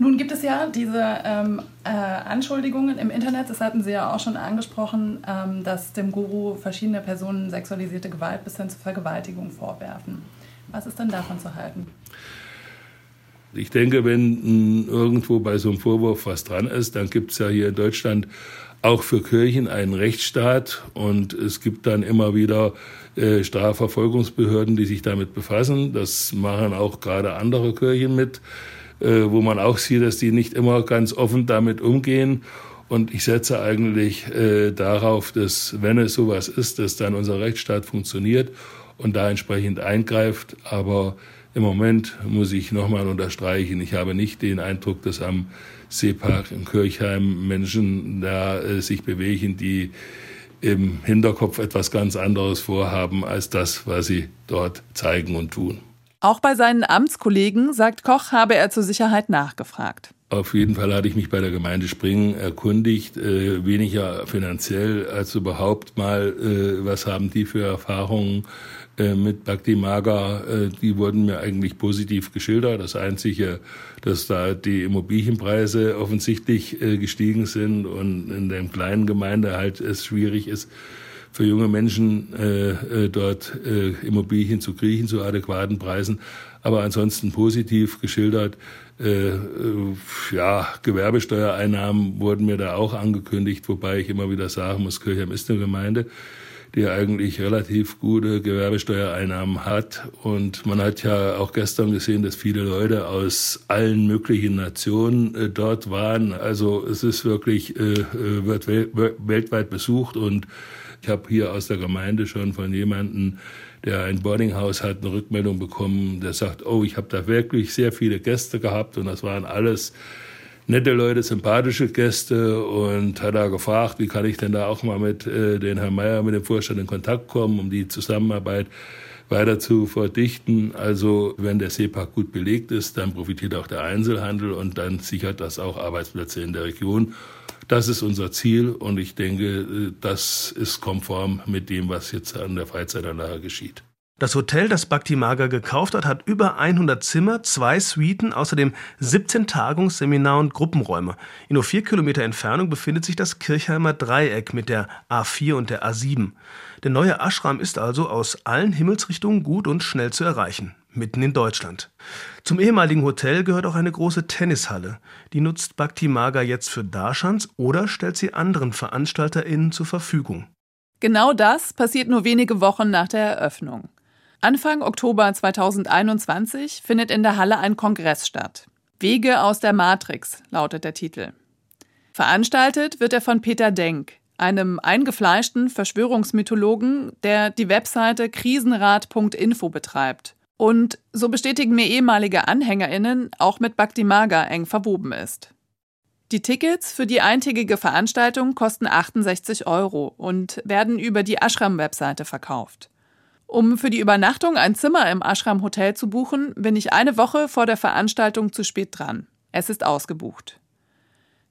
Nun gibt es ja diese ähm, äh, Anschuldigungen im Internet, das hatten Sie ja auch schon angesprochen, ähm, dass dem Guru verschiedene Personen sexualisierte Gewalt bis hin zur Vergewaltigung vorwerfen. Was ist denn davon zu halten? Ich denke, wenn irgendwo bei so einem Vorwurf was dran ist, dann gibt es ja hier in Deutschland auch für Kirchen einen Rechtsstaat und es gibt dann immer wieder äh, Strafverfolgungsbehörden, die sich damit befassen. Das machen auch gerade andere Kirchen mit, äh, wo man auch sieht, dass die nicht immer ganz offen damit umgehen. Und ich setze eigentlich äh, darauf, dass, wenn es sowas ist, dass dann unser Rechtsstaat funktioniert und da entsprechend eingreift. Aber im Moment muss ich nochmal unterstreichen, ich habe nicht den Eindruck, dass am Seepark in Kirchheim Menschen da äh, sich bewegen, die im Hinterkopf etwas ganz anderes vorhaben als das, was sie dort zeigen und tun. Auch bei seinen Amtskollegen, sagt Koch, habe er zur Sicherheit nachgefragt. Auf jeden Fall hatte ich mich bei der Gemeinde Springen erkundigt, äh, weniger finanziell als überhaupt mal, äh, was haben die für Erfahrungen äh, mit Bhakti Maga, äh, die wurden mir eigentlich positiv geschildert. Das Einzige, dass da die Immobilienpreise offensichtlich äh, gestiegen sind und in der kleinen Gemeinde halt es schwierig ist, für junge Menschen äh, dort äh, Immobilien zu kriegen zu adäquaten Preisen. Aber ansonsten positiv geschildert. Äh, ja, Gewerbesteuereinnahmen wurden mir da auch angekündigt, wobei ich immer wieder sagen muss, Kirchheim ist eine Gemeinde die eigentlich relativ gute Gewerbesteuereinnahmen hat. Und man hat ja auch gestern gesehen, dass viele Leute aus allen möglichen Nationen äh, dort waren. Also es ist wirklich, äh, äh wird wel weltweit besucht und ich habe hier aus der Gemeinde schon von jemandem, der ein Boardinghaus hat, eine Rückmeldung bekommen, der sagt, oh, ich habe da wirklich sehr viele Gäste gehabt und das waren alles nette Leute, sympathische Gäste und hat da gefragt, wie kann ich denn da auch mal mit äh, den Herrn Mayer, mit dem Vorstand in Kontakt kommen, um die Zusammenarbeit weiter zu verdichten. Also wenn der Seepark gut belegt ist, dann profitiert auch der Einzelhandel und dann sichert das auch Arbeitsplätze in der Region. Das ist unser Ziel und ich denke, äh, das ist konform mit dem, was jetzt an der Freizeitanlage geschieht. Das Hotel, das Bhakti Maga gekauft hat, hat über 100 Zimmer, zwei Suiten, außerdem 17 Tagungs-, Seminar- und Gruppenräume. In nur vier Kilometer Entfernung befindet sich das Kirchheimer Dreieck mit der A4 und der A7. Der neue Ashram ist also aus allen Himmelsrichtungen gut und schnell zu erreichen, mitten in Deutschland. Zum ehemaligen Hotel gehört auch eine große Tennishalle. Die nutzt Bhakti Maga jetzt für Darshans oder stellt sie anderen VeranstalterInnen zur Verfügung. Genau das passiert nur wenige Wochen nach der Eröffnung. Anfang Oktober 2021 findet in der Halle ein Kongress statt. Wege aus der Matrix lautet der Titel. Veranstaltet wird er von Peter Denk, einem eingefleischten Verschwörungsmythologen, der die Webseite krisenrat.info betreibt und, so bestätigen mir ehemalige AnhängerInnen, auch mit Bhakti Maga eng verwoben ist. Die Tickets für die eintägige Veranstaltung kosten 68 Euro und werden über die Ashram-Webseite verkauft. Um für die Übernachtung ein Zimmer im Ashram Hotel zu buchen, bin ich eine Woche vor der Veranstaltung zu spät dran. Es ist ausgebucht.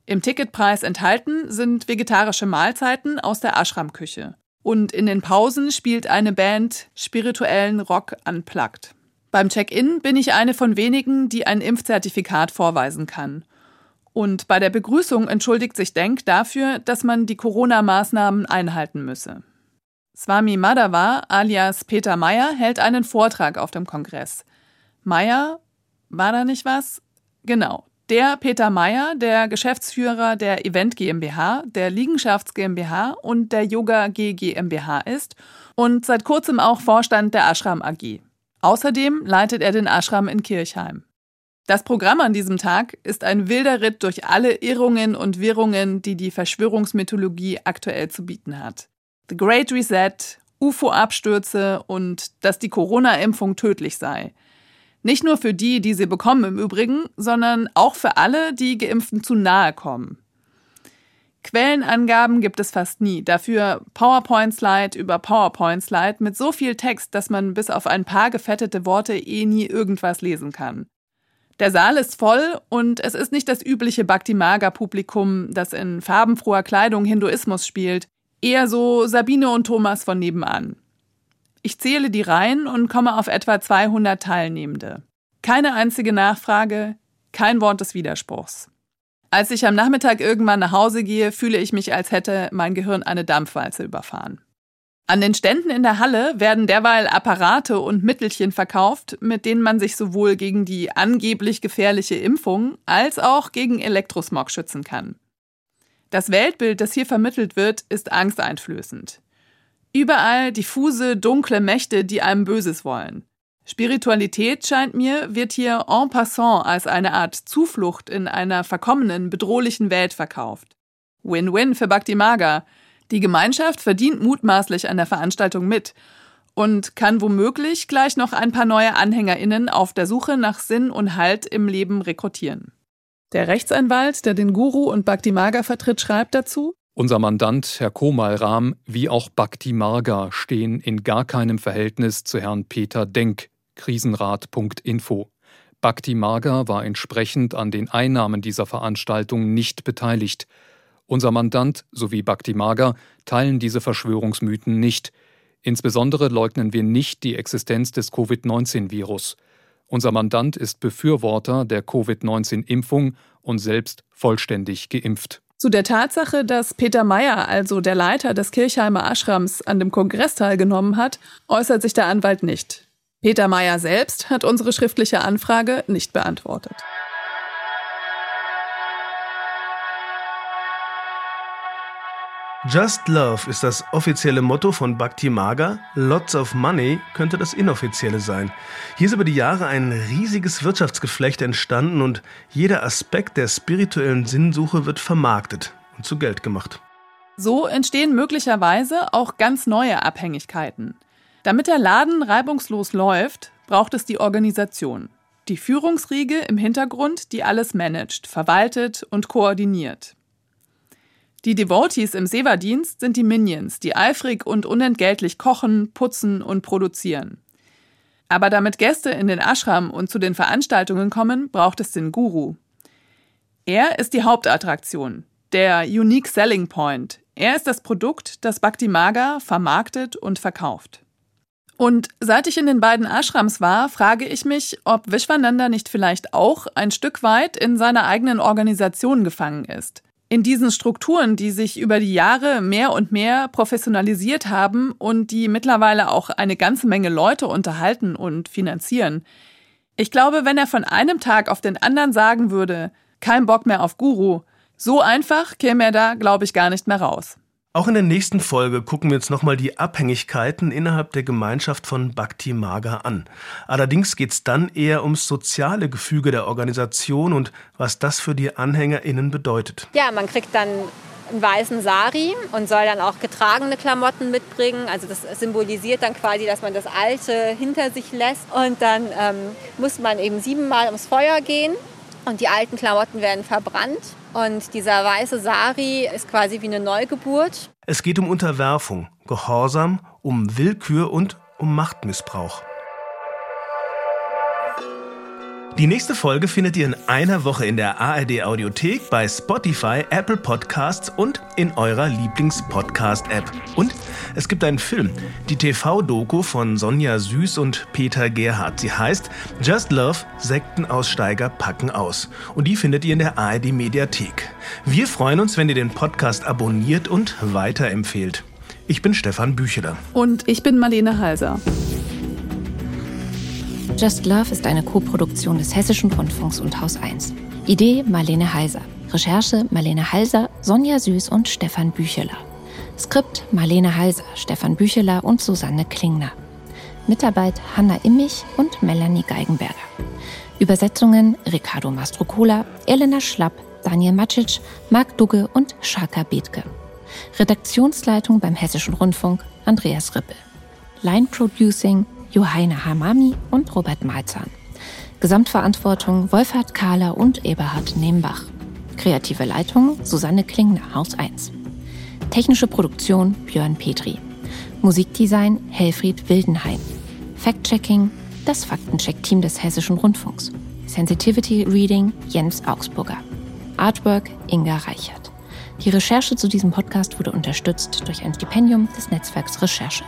Im Ticketpreis enthalten sind vegetarische Mahlzeiten aus der Ashram-Küche. Und in den Pausen spielt eine Band spirituellen Rock unplugged. Beim Check-in bin ich eine von wenigen, die ein Impfzertifikat vorweisen kann. Und bei der Begrüßung entschuldigt sich Denk dafür, dass man die Corona-Maßnahmen einhalten müsse. Swami Madhava alias Peter Meyer hält einen Vortrag auf dem Kongress. Meyer, war da nicht was? Genau. Der Peter Meyer, der Geschäftsführer der Event GmbH, der Liegenschafts GmbH und der Yoga G GmbH ist und seit kurzem auch Vorstand der Ashram AG. Außerdem leitet er den Ashram in Kirchheim. Das Programm an diesem Tag ist ein wilder Ritt durch alle Irrungen und Wirrungen, die die Verschwörungsmythologie aktuell zu bieten hat. The Great Reset, UFO-Abstürze und dass die Corona-Impfung tödlich sei. Nicht nur für die, die sie bekommen im Übrigen, sondern auch für alle, die Geimpften zu nahe kommen. Quellenangaben gibt es fast nie. Dafür PowerPoint-Slide über PowerPoint-Slide mit so viel Text, dass man bis auf ein paar gefettete Worte eh nie irgendwas lesen kann. Der Saal ist voll und es ist nicht das übliche Bhakti-Maga-Publikum, das in farbenfroher Kleidung Hinduismus spielt, eher so Sabine und Thomas von nebenan. Ich zähle die Reihen und komme auf etwa 200 Teilnehmende. Keine einzige Nachfrage, kein Wort des Widerspruchs. Als ich am Nachmittag irgendwann nach Hause gehe, fühle ich mich, als hätte mein Gehirn eine Dampfwalze überfahren. An den Ständen in der Halle werden derweil Apparate und Mittelchen verkauft, mit denen man sich sowohl gegen die angeblich gefährliche Impfung als auch gegen Elektrosmog schützen kann. Das Weltbild, das hier vermittelt wird, ist angsteinflößend. Überall diffuse, dunkle Mächte, die einem Böses wollen. Spiritualität, scheint mir, wird hier en passant als eine Art Zuflucht in einer verkommenen, bedrohlichen Welt verkauft. Win-win für Bhakti Maga. Die Gemeinschaft verdient mutmaßlich an der Veranstaltung mit und kann womöglich gleich noch ein paar neue AnhängerInnen auf der Suche nach Sinn und Halt im Leben rekrutieren. Der Rechtsanwalt, der den Guru und Bhakti Maga vertritt, schreibt dazu, unser Mandant, Herr Komal Ram, wie auch Bhakti Marga stehen in gar keinem Verhältnis zu Herrn Peter Denk, krisenrat.info. Bhakti Marga war entsprechend an den Einnahmen dieser Veranstaltung nicht beteiligt. Unser Mandant sowie Bhakti Marga teilen diese Verschwörungsmythen nicht. Insbesondere leugnen wir nicht die Existenz des Covid-19-Virus. Unser Mandant ist Befürworter der Covid-19-Impfung und selbst vollständig geimpft. Zu der Tatsache, dass Peter Meyer, also der Leiter des Kirchheimer Ashrams, an dem Kongress teilgenommen hat, äußert sich der Anwalt nicht. Peter Meyer selbst hat unsere schriftliche Anfrage nicht beantwortet. Just Love ist das offizielle Motto von Bhakti Maga. Lots of Money könnte das inoffizielle sein. Hier ist über die Jahre ein riesiges Wirtschaftsgeflecht entstanden und jeder Aspekt der spirituellen Sinnsuche wird vermarktet und zu Geld gemacht. So entstehen möglicherweise auch ganz neue Abhängigkeiten. Damit der Laden reibungslos läuft, braucht es die Organisation. Die Führungsriege im Hintergrund, die alles managt, verwaltet und koordiniert. Die Devotees im Seva-Dienst sind die Minions, die eifrig und unentgeltlich kochen, putzen und produzieren. Aber damit Gäste in den Ashram und zu den Veranstaltungen kommen, braucht es den Guru. Er ist die Hauptattraktion, der Unique Selling Point. Er ist das Produkt, das Bhakti Maga vermarktet und verkauft. Und seit ich in den beiden Ashrams war, frage ich mich, ob Vishwananda nicht vielleicht auch ein Stück weit in seiner eigenen Organisation gefangen ist. In diesen Strukturen, die sich über die Jahre mehr und mehr professionalisiert haben und die mittlerweile auch eine ganze Menge Leute unterhalten und finanzieren. Ich glaube, wenn er von einem Tag auf den anderen sagen würde, kein Bock mehr auf Guru, so einfach käme er da, glaube ich, gar nicht mehr raus. Auch in der nächsten Folge gucken wir uns nochmal die Abhängigkeiten innerhalb der Gemeinschaft von Bhakti Maga an. Allerdings geht es dann eher ums soziale Gefüge der Organisation und was das für die AnhängerInnen bedeutet. Ja, man kriegt dann einen weißen Sari und soll dann auch getragene Klamotten mitbringen. Also das symbolisiert dann quasi, dass man das Alte hinter sich lässt. Und dann ähm, muss man eben siebenmal ums Feuer gehen und die alten Klamotten werden verbrannt. Und dieser weiße Sari ist quasi wie eine Neugeburt. Es geht um Unterwerfung, Gehorsam, um Willkür und um Machtmissbrauch. Die nächste Folge findet ihr in einer Woche in der ARD Audiothek, bei Spotify, Apple Podcasts und in eurer Lieblings-Podcast-App. Und es gibt einen Film, die TV-Doku von Sonja Süß und Peter Gerhardt. Sie heißt Just Love, Sektenaussteiger packen aus. Und die findet ihr in der ARD Mediathek. Wir freuen uns, wenn ihr den Podcast abonniert und weiterempfehlt. Ich bin Stefan Bücheler. Und ich bin Marlene Halser. Just Love ist eine Koproduktion des Hessischen Rundfunks und Haus 1. Idee Marlene Heiser. Recherche Marlene Heiser, Sonja Süß und Stefan Bücheler. Skript Marlene Heiser, Stefan Bücheler und Susanne Klingner. Mitarbeit Hanna Immich und Melanie Geigenberger. Übersetzungen Ricardo Mastrocola, Elena Schlapp, Daniel Macic, Marc Dugge und Shaka Bethke. Redaktionsleitung beim Hessischen Rundfunk Andreas Rippel. Line Producing Johanna Hamami und Robert Malzahn. Gesamtverantwortung Wolfhard Kahler und Eberhard Nembach. Kreative Leitung Susanne Klingner, Haus 1. Technische Produktion Björn Petri. Musikdesign Helfried Wildenheim. Fact-Checking das Faktencheck-Team des Hessischen Rundfunks. Sensitivity Reading Jens Augsburger. Artwork Inga Reichert. Die Recherche zu diesem Podcast wurde unterstützt durch ein Stipendium des Netzwerks Recherche.